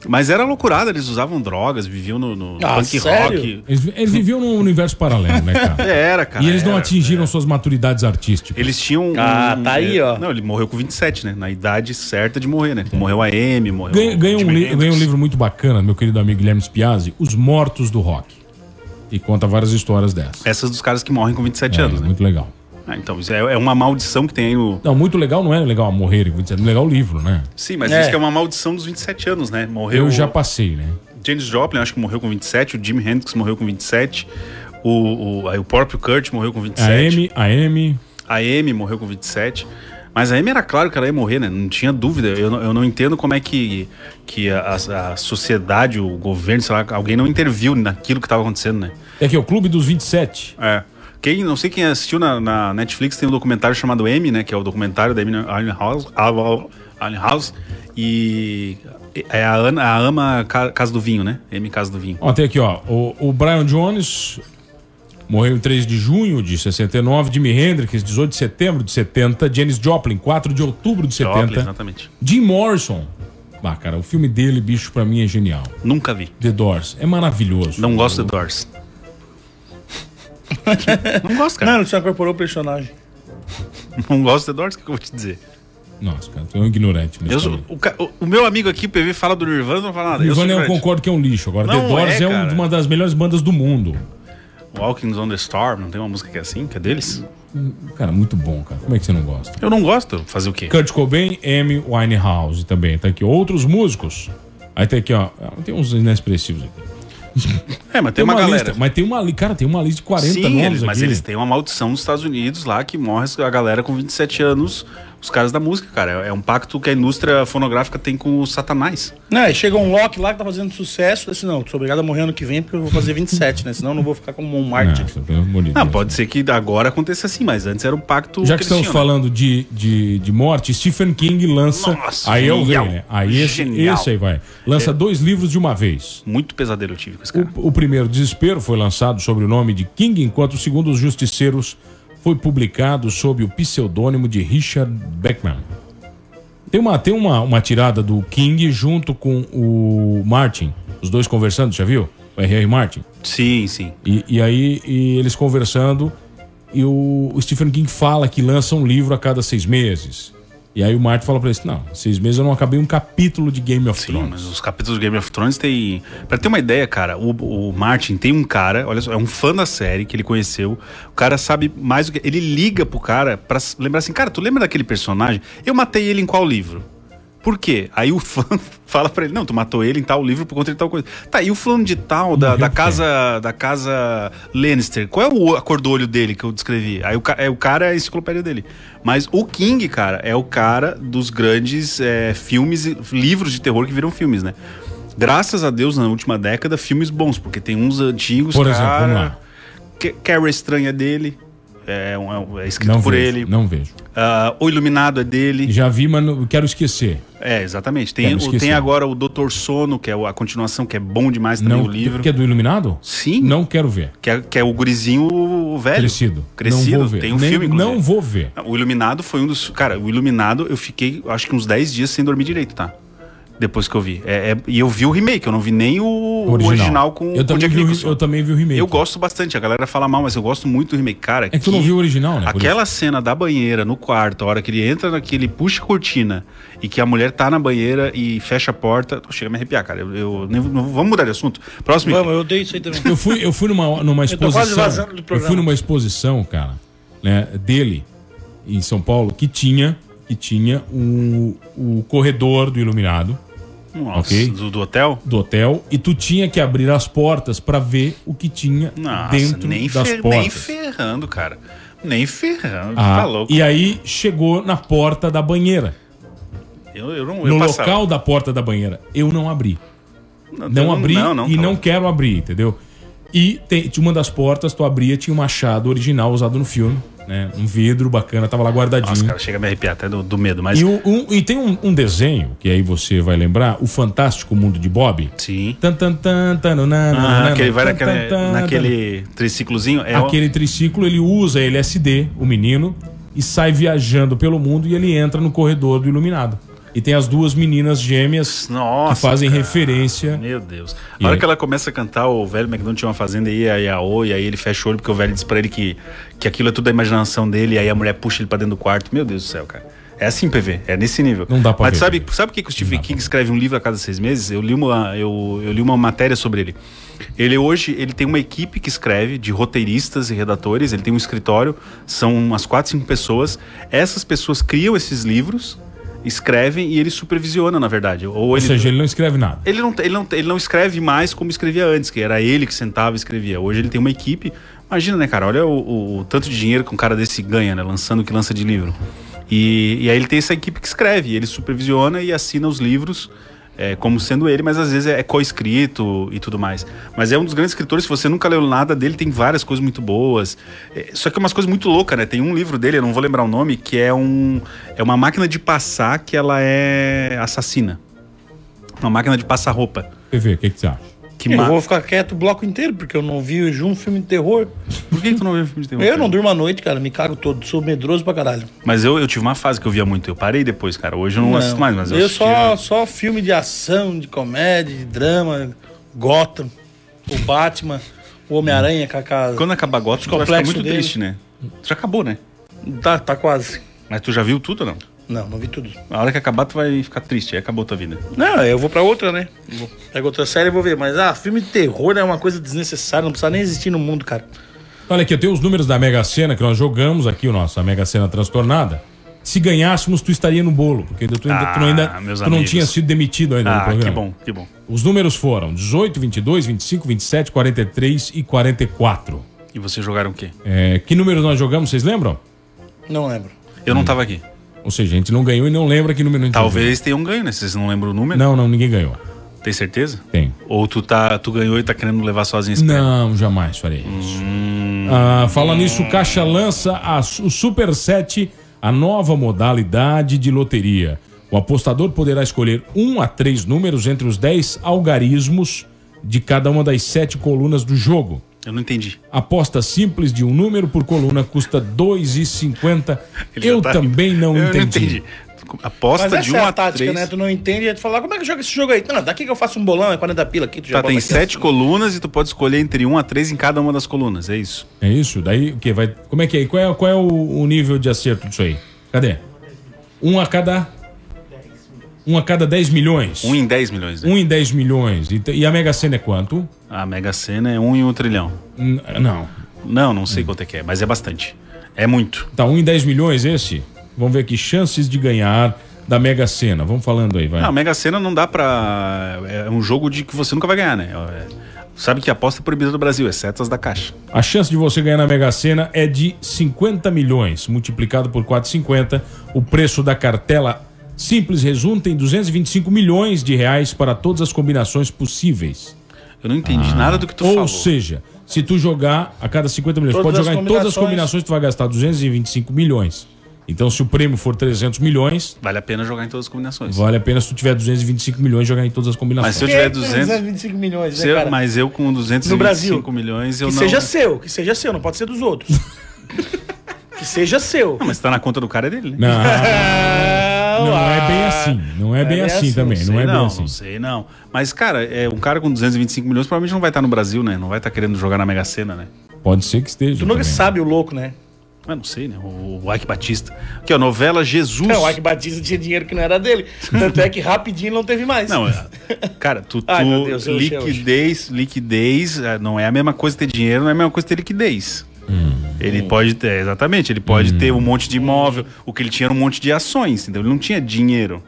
Speaker 8: Mas era loucurada, eles usavam drogas, viviam no, no
Speaker 9: Ah,
Speaker 8: punk
Speaker 9: sério?
Speaker 8: rock.
Speaker 7: Eles, eles viviam num universo paralelo, né, cara?
Speaker 8: Era, cara.
Speaker 7: e eles não
Speaker 8: era.
Speaker 7: atingiram suas maturidades artísticas.
Speaker 8: Eles tinham.
Speaker 9: Ah, tá aí,
Speaker 8: é,
Speaker 9: ó.
Speaker 8: Não, ele morreu com 27, né? Na idade certa de morrer, né? Morreu a M, morreu.
Speaker 7: Ganhei, um, li- um livro muito bacana, meu querido amigo Guilherme Spiazzi, Os Mortos do Rock. E conta várias histórias dessas.
Speaker 8: Essas dos caras que morrem com 27
Speaker 7: É,
Speaker 8: anos, né?
Speaker 7: Muito legal.
Speaker 8: Ah, então, isso é, é uma maldição que tem aí no.
Speaker 7: Não, muito legal não é legal morrer, é legal o livro, né?
Speaker 8: Sim, mas
Speaker 9: É.
Speaker 8: isso que é uma maldição dos 27 anos, né? Morreu.
Speaker 7: Eu já passei, né?
Speaker 8: James Joplin, acho que morreu com 27, o Jimi Hendrix morreu com 27, o, o, aí o próprio Kurt morreu com 27.
Speaker 7: A Amy, a Amy,
Speaker 8: A Amy morreu com 27. Mas a Amy era claro que ela ia morrer, né? Não tinha dúvida. Eu, não- eu não entendo como é que, que a, a sociedade, o governo, sei lá, alguém não interviu naquilo que estava acontecendo, né?
Speaker 7: é que é o Clube dos 27.
Speaker 8: É. Quem, não sei quem assistiu na, na Netflix, tem um documentário chamado M, né? Que é o documentário da Amy House. House e é a, Ana, a Ama Ca- Casa do Vinho, né? M Casa do Vinho.
Speaker 7: Ó, tem aqui, ó. O, o Brian Jones morreu em 3 de junho de 69. Jimi Hendrix, 18 de setembro de 70. Janis Joplin, 4 de outubro de 70.
Speaker 8: Joplin, exatamente.
Speaker 7: Jim Morrison. Ah, cara, o filme dele, bicho, pra mim é genial.
Speaker 8: Nunca vi.
Speaker 7: The Doors. É maravilhoso.
Speaker 8: Não gosto de Doors. não gosto, cara.
Speaker 9: Não, ele só incorporou o personagem.
Speaker 8: Não gosto de Doors, o que eu vou te dizer?
Speaker 7: Nossa, cara, tu é um ignorante. nesse
Speaker 8: Eu sou-
Speaker 7: também.
Speaker 8: o, o- o meu amigo aqui, PV, fala do Nirvana, não fala nada. eu sou
Speaker 7: Nirvana eu
Speaker 8: ignorante.
Speaker 7: concordo que é um lixo. Agora,
Speaker 8: Não
Speaker 7: The Doors
Speaker 8: é,
Speaker 7: é, um-
Speaker 8: cara.
Speaker 7: uma das melhores bandas do mundo.
Speaker 8: Walking on the Storm, não tem uma música que é assim, que é deles?
Speaker 7: Cara, muito bom, cara. Como é que você não gosta?
Speaker 8: Eu não gosto. Fazer o quê?
Speaker 7: Kurt Cobain, Amy Winehouse também. Tá aqui. Outros músicos. Aí tem aqui, ó. Tem uns inexpressivos aqui.
Speaker 8: É, mas tem, uma, galera.
Speaker 7: Lista, mas tem uma Cara, tem uma lista de 40
Speaker 8: Sim,
Speaker 7: nomes
Speaker 8: eles, mas
Speaker 7: aqui.
Speaker 8: eles têm uma maldição nos Estados Unidos lá que morre a galera com 27 anos, os caras da música, cara. É um pacto que a indústria fonográfica tem com o Satanás.
Speaker 9: Né, e chega um Loki lá que tá fazendo sucesso, disse, não, sou obrigado a morrer ano que vem porque eu vou fazer 27, né? Senão eu não vou ficar como um
Speaker 7: de
Speaker 8: Não,
Speaker 7: Deus.
Speaker 8: pode ser que agora aconteça assim, mas antes era um pacto
Speaker 7: Já que estamos
Speaker 8: cristiano.
Speaker 7: falando de, de, de morte, Stephen King lança.
Speaker 8: Nossa,
Speaker 7: aí é o rei,
Speaker 8: genial.
Speaker 7: né? Aí esse,
Speaker 8: Genial.
Speaker 7: esse aí vai. Lança
Speaker 8: É.
Speaker 7: dois livros de uma vez.
Speaker 8: Muito pesadelo eu tive com esse cara.
Speaker 7: O, o primeiro, Desespero, foi lançado sob o nome de King, enquanto o segundo, Os Justiceiros, foi publicado sob o pseudônimo de Richard Beckman. Tem uma, tem uma, uma tirada do King junto com o Martin, os dois conversando, já viu? O R.R. Martin.
Speaker 8: Sim, sim.
Speaker 7: E, e aí e eles conversando, e o, o Stephen King fala que lança um livro a cada seis meses. E aí o Martin fala pra ele: Não, seis meses eu não acabei um capítulo de Game of
Speaker 8: Sim,
Speaker 7: Thrones.
Speaker 8: mas os capítulos do Game of Thrones tem. Pra ter uma ideia, cara, o, o Martin tem um cara, olha só, é um fã da série que ele conheceu. O cara sabe mais do que. Ele liga pro cara pra lembrar assim, cara, tu lembra daquele personagem? Eu matei ele em qual livro? Por quê? Aí o fã fala pra ele, não, tu matou ele em tal livro por conta de tal coisa. Tá, e o fulano de tal, da, da casa da casa Lannister, qual é o, a cor do olho dele que eu descrevi? Aí o, é, o cara é a enciclopédia dele. Mas o King, cara, é o cara dos grandes é, filmes, e livros de terror que viram filmes, né? Graças a Deus, na última década, filmes bons, porque tem uns antigos,
Speaker 7: Por exemplo,
Speaker 8: cara...
Speaker 7: vamos lá.
Speaker 8: Carrie Estranha dele, é, um- é um- é escrito
Speaker 7: Não
Speaker 8: por
Speaker 7: vejo,
Speaker 8: ele.
Speaker 7: Não vejo.
Speaker 8: Ah, o Iluminado é dele.
Speaker 7: Já vi, mas não- quero esquecer.
Speaker 8: É, exatamente. Tem, o- tem agora o Doutor Sono, que é a continuação, que é bom demais também
Speaker 7: Não,
Speaker 8: o livro.
Speaker 7: Que é do Iluminado?
Speaker 8: Sim.
Speaker 7: Não quero ver.
Speaker 8: Que é, que é o gurizinho velho.
Speaker 7: Crescido.
Speaker 8: Crescido.
Speaker 7: Não vou ver.
Speaker 8: Tem um
Speaker 7: Nem-
Speaker 8: filme, inclusive.
Speaker 7: Não vou ver.
Speaker 8: O Iluminado foi um dos... Cara, o Iluminado eu fiquei, acho que uns 10 dias sem dormir direito, tá? Depois que eu vi. É- é- e eu vi o remake, eu não vi nem o o original, com,
Speaker 7: eu
Speaker 8: com o Jack Nicholson.
Speaker 7: eu também vi o remake.
Speaker 8: Eu gosto bastante, a galera fala mal, mas eu gosto muito do remake. Cara,
Speaker 7: É que tu não viu o original, né?
Speaker 8: Aquela cena da banheira no quarto, a hora que ele entra naquele puxa a cortina e que a mulher tá na banheira e fecha a porta, chega a me arrepiar, cara. Eu, eu nem- não- vamos mudar de assunto. Próximo.
Speaker 9: Vamos, eu odeio isso aí também.
Speaker 7: Eu fui, eu fui numa, numa
Speaker 9: Eu tô quase
Speaker 7: exposição.
Speaker 9: vazando do
Speaker 7: Eu
Speaker 9: programa.
Speaker 7: fui numa exposição, cara, né, dele em São Paulo, que tinha, que tinha o, o corredor do iluminado.
Speaker 8: Nossa,
Speaker 7: ok?
Speaker 8: do, do hotel?
Speaker 7: Do hotel. E tu tinha que abrir as portas pra ver o que tinha
Speaker 8: Nossa,
Speaker 7: dentro
Speaker 8: nem,
Speaker 7: das
Speaker 8: fer-
Speaker 7: portas.
Speaker 8: nem ferrando, cara. Nem ferrando.
Speaker 7: Ah,
Speaker 8: tá louco.
Speaker 7: E aí chegou na porta da banheira.
Speaker 8: Eu, eu não eu
Speaker 7: no
Speaker 8: passava.
Speaker 7: local da porta da banheira. Eu não abri.
Speaker 8: Não,
Speaker 7: Não, abri
Speaker 8: não, não,
Speaker 7: e
Speaker 8: tá
Speaker 7: não quero abrir, entendeu? E tem, tinha uma das portas, tu abria, tinha um machado original usado no filme, né? Um vidro bacana, tava lá guardadinho.
Speaker 8: Nossa, cara, chega a me arrepiar até do, do medo, mas.
Speaker 7: E, o- um- e tem um, um desenho, que aí você vai lembrar, O Fantástico Mundo de Bob.
Speaker 8: Sim.
Speaker 7: Tan, tan, tan, tan,
Speaker 8: Ah,
Speaker 7: nan,
Speaker 8: aquele vai naquele, naquele triciclozinho. É o-
Speaker 7: Aquele triciclo, ele usa LSD, o menino, e sai viajando pelo mundo e ele entra no corredor do iluminado. E tem as duas meninas gêmeas
Speaker 8: Nossa,
Speaker 7: que fazem
Speaker 8: cara.
Speaker 7: referência.
Speaker 8: Meu Deus.
Speaker 7: E
Speaker 8: Na hora
Speaker 7: aí?
Speaker 8: que ela começa a cantar, o velho McDonald tinha uma fazenda e a e aí ele fecha o olho porque o velho diz pra ele que, que aquilo é tudo a imaginação dele, e aí a mulher puxa ele pra dentro do quarto. Meu Deus do céu, cara. É assim, PV, é nesse nível.
Speaker 7: Não dá pra
Speaker 8: Mas
Speaker 7: ver,
Speaker 8: sabe, sabe por que, que o Stephen King escreve um livro a cada seis meses? Eu li uma, eu, eu li uma matéria sobre ele. Ele hoje ele tem uma equipe que escreve de roteiristas e redatores, ele tem um escritório, são umas quatro, cinco pessoas. Essas pessoas criam esses livros, escrevem e ele supervisiona, na verdade. Ou,
Speaker 7: Ou
Speaker 8: ele,
Speaker 7: seja, ele não escreve nada.
Speaker 8: ele não, ele, não, ele não escreve mais como escrevia antes, que era ele que sentava e escrevia. Hoje ele tem uma equipe. Imagina, né, cara? Olha o, o- o tanto de dinheiro que um cara desse ganha, né? Lançando o que lança de livro. E, e aí ele tem essa equipe que escreve, ele supervisiona e assina os livros é, como sendo ele, mas às vezes é, é co-escrito e tudo mais. Mas é um dos grandes escritores, se você nunca leu nada dele, tem várias coisas muito boas. É, só que é umas coisas muito loucas, né? Tem um livro dele, eu não vou lembrar o nome, que é um é uma máquina de passar que ela é assassina. Uma máquina de passar roupa.
Speaker 7: PV, o que, que você acha?
Speaker 8: Que
Speaker 9: eu
Speaker 8: ma-
Speaker 9: vou ficar quieto o bloco inteiro, porque eu não vi um filme de terror.
Speaker 8: Por que, que tu não viu filme de terror?
Speaker 9: Eu não durmo à noite, cara, me cago todo, sou medroso pra caralho.
Speaker 8: Mas eu, eu tive uma fase que eu via muito. Eu parei depois, cara. Hoje eu não, assisto mais, mas eu,
Speaker 9: eu só, só filme de ação, de comédia, de drama, Gotham, o Batman, o Homem-Aranha casa.
Speaker 8: Quando acabar Gotham, tu vai ficar muito
Speaker 9: dele.
Speaker 8: triste, né? Já acabou, né?
Speaker 9: Tá, tá quase.
Speaker 8: Mas tu já viu tudo ou não?
Speaker 9: Não, não vi tudo.
Speaker 8: A hora que acabar, tu vai ficar triste. Aí acabou tua vida.
Speaker 9: Não, eu vou pra outra, né? Vou- Pego outra série e vou ver. Mas, ah, filme de terror é uma coisa desnecessária, não precisa nem existir no mundo, cara.
Speaker 7: Olha aqui, eu tenho os números da Mega Sena que nós jogamos aqui, o nosso, a Mega Sena transtornada. Se ganhássemos, tu estaria no bolo, porque tu, ainda- tu não, ainda,
Speaker 8: Ah,
Speaker 7: tu não
Speaker 8: amigos.
Speaker 7: tinha sido demitido ainda no
Speaker 8: Ah, que
Speaker 7: programa.
Speaker 8: bom, que bom.
Speaker 7: Os números foram 18, 22, 25, 27, 43 e 44.
Speaker 8: E vocês jogaram o quê?
Speaker 7: É, que números nós jogamos, vocês lembram?
Speaker 9: Não lembro.
Speaker 8: Eu não tava aqui.
Speaker 7: Ou seja, a gente não ganhou e não lembra que número a gente
Speaker 8: Talvez tenham ganho, né? Vocês não lembram o número?
Speaker 7: Não, não, ninguém ganhou.
Speaker 8: Tem certeza?
Speaker 7: Tem.
Speaker 8: Ou tu, tá, tu ganhou e tá querendo levar sozinho esse?
Speaker 7: Não, jamais farei isso.
Speaker 8: Hum.
Speaker 7: Ah, falando nisso, o Caixa lança a- o Super 7, a nova modalidade de loteria. O apostador poderá escolher um a três números entre os 10 algarismos de cada uma das sete colunas do jogo.
Speaker 8: Eu não entendi.
Speaker 7: Aposta simples de um número por coluna custa R$ 2,50.
Speaker 8: Ele
Speaker 7: Eu
Speaker 8: tá-
Speaker 7: também não
Speaker 8: Eu
Speaker 7: entendi.
Speaker 8: não entendi. Aposta
Speaker 9: Mas
Speaker 8: de 1
Speaker 9: é
Speaker 8: um
Speaker 9: a
Speaker 8: a
Speaker 9: tática,
Speaker 8: 3.
Speaker 9: né? Tu não entende, tu fala, como é que joga esse jogo aí? Não, daqui que eu faço um bolão, é 40 pila aqui, tu já
Speaker 8: Tá, tem sete colunas e tu pode escolher entre 1 um a 3 em cada uma das colunas, é isso?
Speaker 7: É isso? Daí o que vai? Como é que é? Qual é, qual é o, o nível de acerto disso aí? Cadê? Um a cada um a cada 10 milhões.
Speaker 8: Um em 10 milhões, né?
Speaker 7: Um em 10 milhões. E, e a Mega Sena é quanto?
Speaker 8: A Mega Sena é 1 um em 1 um trilhão.
Speaker 7: N- não.
Speaker 8: Não, não sei quanto é que é, mas é bastante. É muito.
Speaker 7: Tá, um em 10 milhões esse? Vamos ver aqui chances de ganhar da Mega Sena. Vamos falando aí, vai.
Speaker 8: Não, a Mega Sena não dá pra. É um jogo de que você nunca vai ganhar, né? É- Sabe que a aposta é proibida do Brasil, exceto as da Caixa.
Speaker 7: A chance de você ganhar na Mega Sena é de 50 milhões, multiplicado por 4,50. O preço da cartela simples resulta em 225 milhões de reais para todas as combinações possíveis.
Speaker 8: Eu não entendi nada do que tu
Speaker 7: Ou
Speaker 8: falou.
Speaker 7: seja, se tu jogar a cada 50 milhões,
Speaker 9: Todas
Speaker 7: pode jogar em todas as
Speaker 9: combinações.
Speaker 7: tu vai gastar 225 milhões. Então, se o prêmio for 300 milhões,
Speaker 8: Vale a pena jogar em todas as combinações.
Speaker 7: vale a pena se tu tiver 225 milhões jogar em todas as combinações.
Speaker 8: Mas se eu tiver
Speaker 9: que tem
Speaker 8: 200.
Speaker 9: 225 milhões,
Speaker 8: se
Speaker 9: né,
Speaker 8: eu- mas eu com 225
Speaker 9: No Brasil.
Speaker 8: milhões, eu
Speaker 9: que
Speaker 8: não.
Speaker 9: seja seu, que seja seu, não pode ser dos outros. que seja seu.
Speaker 8: Não, mas tá na conta do cara é dele, né?
Speaker 7: Não, não é bem assim. Não é, bem assim, também. Não,
Speaker 8: sei
Speaker 7: é bem
Speaker 8: não,
Speaker 7: assim.
Speaker 8: Não sei, não. Mas, cara, é, um cara com 225 milhões provavelmente não vai estar no Brasil, né? Não vai estar querendo jogar na Mega Sena, né?
Speaker 7: Pode ser que esteja.
Speaker 9: Tu nunca
Speaker 7: também.
Speaker 9: sabe o louco, né?
Speaker 8: Mas não sei, né? O, o Ike Batista. Aqui, ó, novela Jesus.
Speaker 9: Não, o Ike Batista tinha dinheiro que não era dele. Tanto é que rapidinho não teve mais.
Speaker 8: Não, é- cara, tu, tu
Speaker 9: Ai, meu Deus, eu-
Speaker 8: liquidez, liquidez, é, não é a mesma coisa ter dinheiro, não é a mesma coisa ter liquidez. Ele pode ter, exatamente, ele pode ter um monte de imóvel, o que ele tinha era um monte de ações, entendeu? Ele não tinha dinheiro.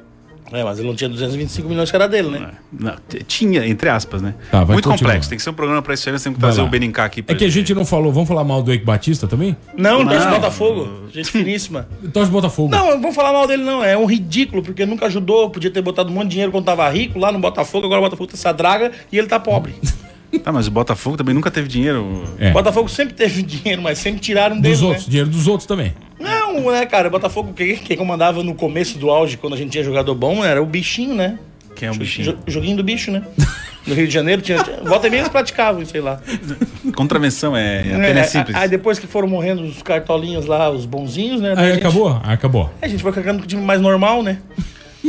Speaker 9: É, mas ele não tinha 225 milhões que era dele, né?
Speaker 8: Não, t- tinha, entre aspas, né?
Speaker 7: Tá, vai
Speaker 8: Muito
Speaker 7: continuar.
Speaker 8: complexo, tem que ser um programa pra isso aí, nós temos que trazer o Benincá aqui.
Speaker 7: É que a gente não falou. Vamos falar mal do Eike Batista também?
Speaker 9: Não, não, torce
Speaker 8: Não.
Speaker 9: Botafogo. Gente finíssima.
Speaker 7: Torce Botafogo.
Speaker 9: Não, não vou falar mal dele, não. É um ridículo, porque nunca ajudou. Podia ter botado um monte de dinheiro quando tava rico lá no Botafogo. Agora o Botafogo tá essa draga e ele tá pobre.
Speaker 8: Tá, mas o Botafogo também nunca teve dinheiro.
Speaker 7: É.
Speaker 9: O Botafogo sempre teve dinheiro, mas sempre tiraram dele.
Speaker 7: Dos
Speaker 9: né?
Speaker 7: outros, dinheiro dos outros também.
Speaker 9: Não, né, cara? O Botafogo, quem, quem comandava no começo do auge, quando a gente tinha jogador bom, era o bichinho, né?
Speaker 8: Quem é o bichinho?
Speaker 9: Jo- joguinho do bicho, né? No Rio de Janeiro tinha. tinha- Volta e meia eles praticavam, sei lá.
Speaker 8: Contravenção é, a pena é simples.
Speaker 9: Aí depois que foram morrendo os cartolinhos lá, os bonzinhos, né?
Speaker 7: Aí
Speaker 9: a gente-
Speaker 7: acabou? Aí acabou.
Speaker 9: A gente foi ficando com o time mais normal, né?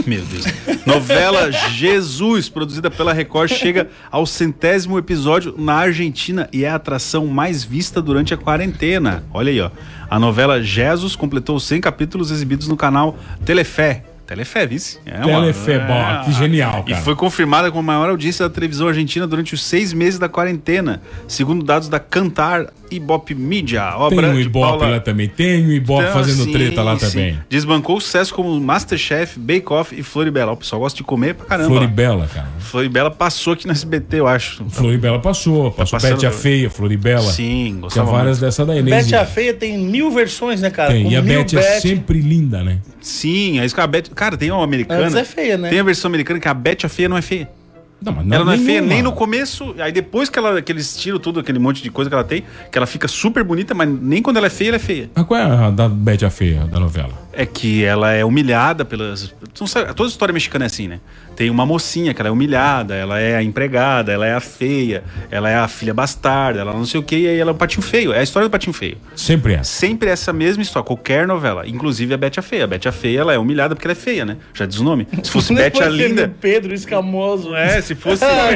Speaker 8: Meu Deus. Novela Jesus, produzida pela Record, chega ao centésimo episódio na Argentina e é a atração mais vista durante a quarentena. Olha aí, ó. A novela Jesus completou 100 capítulos exibidos no canal Telefé. Telefé, vice? É
Speaker 7: Telefé, bom, que genial,
Speaker 8: E
Speaker 7: cara.
Speaker 8: foi confirmada como a maior audiência da televisão argentina durante os seis meses da quarentena, segundo dados da Cantar Ibope Media, obra
Speaker 7: Tem o
Speaker 8: de
Speaker 7: Ibope
Speaker 8: Paula...
Speaker 7: lá também. Tem o Ibope
Speaker 8: Então,
Speaker 7: fazendo
Speaker 8: sim,
Speaker 7: treta lá
Speaker 8: sim.
Speaker 7: também.
Speaker 8: Desbancou o sucesso como Masterchef, Bake Off e Floribela. O pessoal gosta de comer pra caramba.
Speaker 7: Floribela, cara.
Speaker 8: Floribela passou aqui no SBT, eu acho.
Speaker 7: Floribela passou. Passou
Speaker 8: passando-
Speaker 7: Bete a Feia, Floribela.
Speaker 8: Sim,
Speaker 7: Tinha
Speaker 8: gostava
Speaker 7: várias
Speaker 8: muito.
Speaker 7: dessa daí. nem
Speaker 9: Bete a Feia tem mil versões, né, cara?
Speaker 7: Tem.
Speaker 9: Com
Speaker 7: E a Bete é
Speaker 9: Bete.
Speaker 7: sempre linda, né?
Speaker 8: Sim, é isso que a Beth... Cara, tem uma americana...
Speaker 9: Antes é feia, né?
Speaker 8: Tem a versão americana que a Beth a feia não é feia.
Speaker 7: Não, mas
Speaker 8: ela não é feia nem no começo, aí depois que, ela, que eles tiram tudo, aquele monte de coisa que ela tem, que ela fica super bonita, mas nem quando ela é feia, ela é feia.
Speaker 7: Mas qual é a da Bete a Feia, da novela?
Speaker 8: É que ela é humilhada pelas. não sabe- Toda história mexicana é assim, né? Tem uma mocinha que ela é humilhada, ela é a empregada, ela é a feia, ela é a filha bastarda, ela não sei o que, e aí ela é o patinho feio. É a história do patinho feio.
Speaker 7: Sempre é.
Speaker 8: Sempre essa mesma história, qualquer novela. Inclusive a Bete a Feia. A Bete a Feia, ela é humilhada porque ela é feia, né? Já diz o nome. Se fosse Bete a Linda.
Speaker 9: o Pedro Escamoso.
Speaker 8: É, se fosse.
Speaker 9: Ah,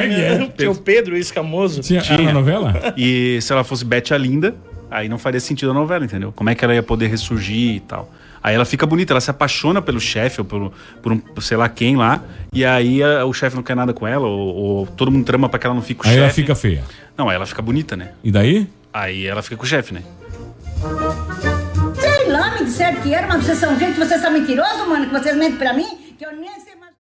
Speaker 9: Tinha o Pedro Escamoso.
Speaker 7: Tinha,
Speaker 8: Tinha.
Speaker 7: era na novela?
Speaker 8: E se ela fosse Bete a Linda, aí não faria sentido a novela, entendeu? Como é que ela ia poder ressurgir e tal. Aí ela fica bonita, ela se apaixona pelo chefe ou por, por um, sei lá quem lá, e aí a- o chefe não quer nada com ela, ou, ou todo mundo trama pra que ela não fique com o
Speaker 7: Aí
Speaker 8: chefe.
Speaker 7: ela fica feia.
Speaker 8: Não, aí ela fica bonita, né?
Speaker 7: E daí?
Speaker 8: Aí ela fica com o chefe, né?
Speaker 6: Sei lá, me disseram que era uma obsessão. Gente, vocês são mentirosos, mano, que vocês mentem pra mim, que eu nem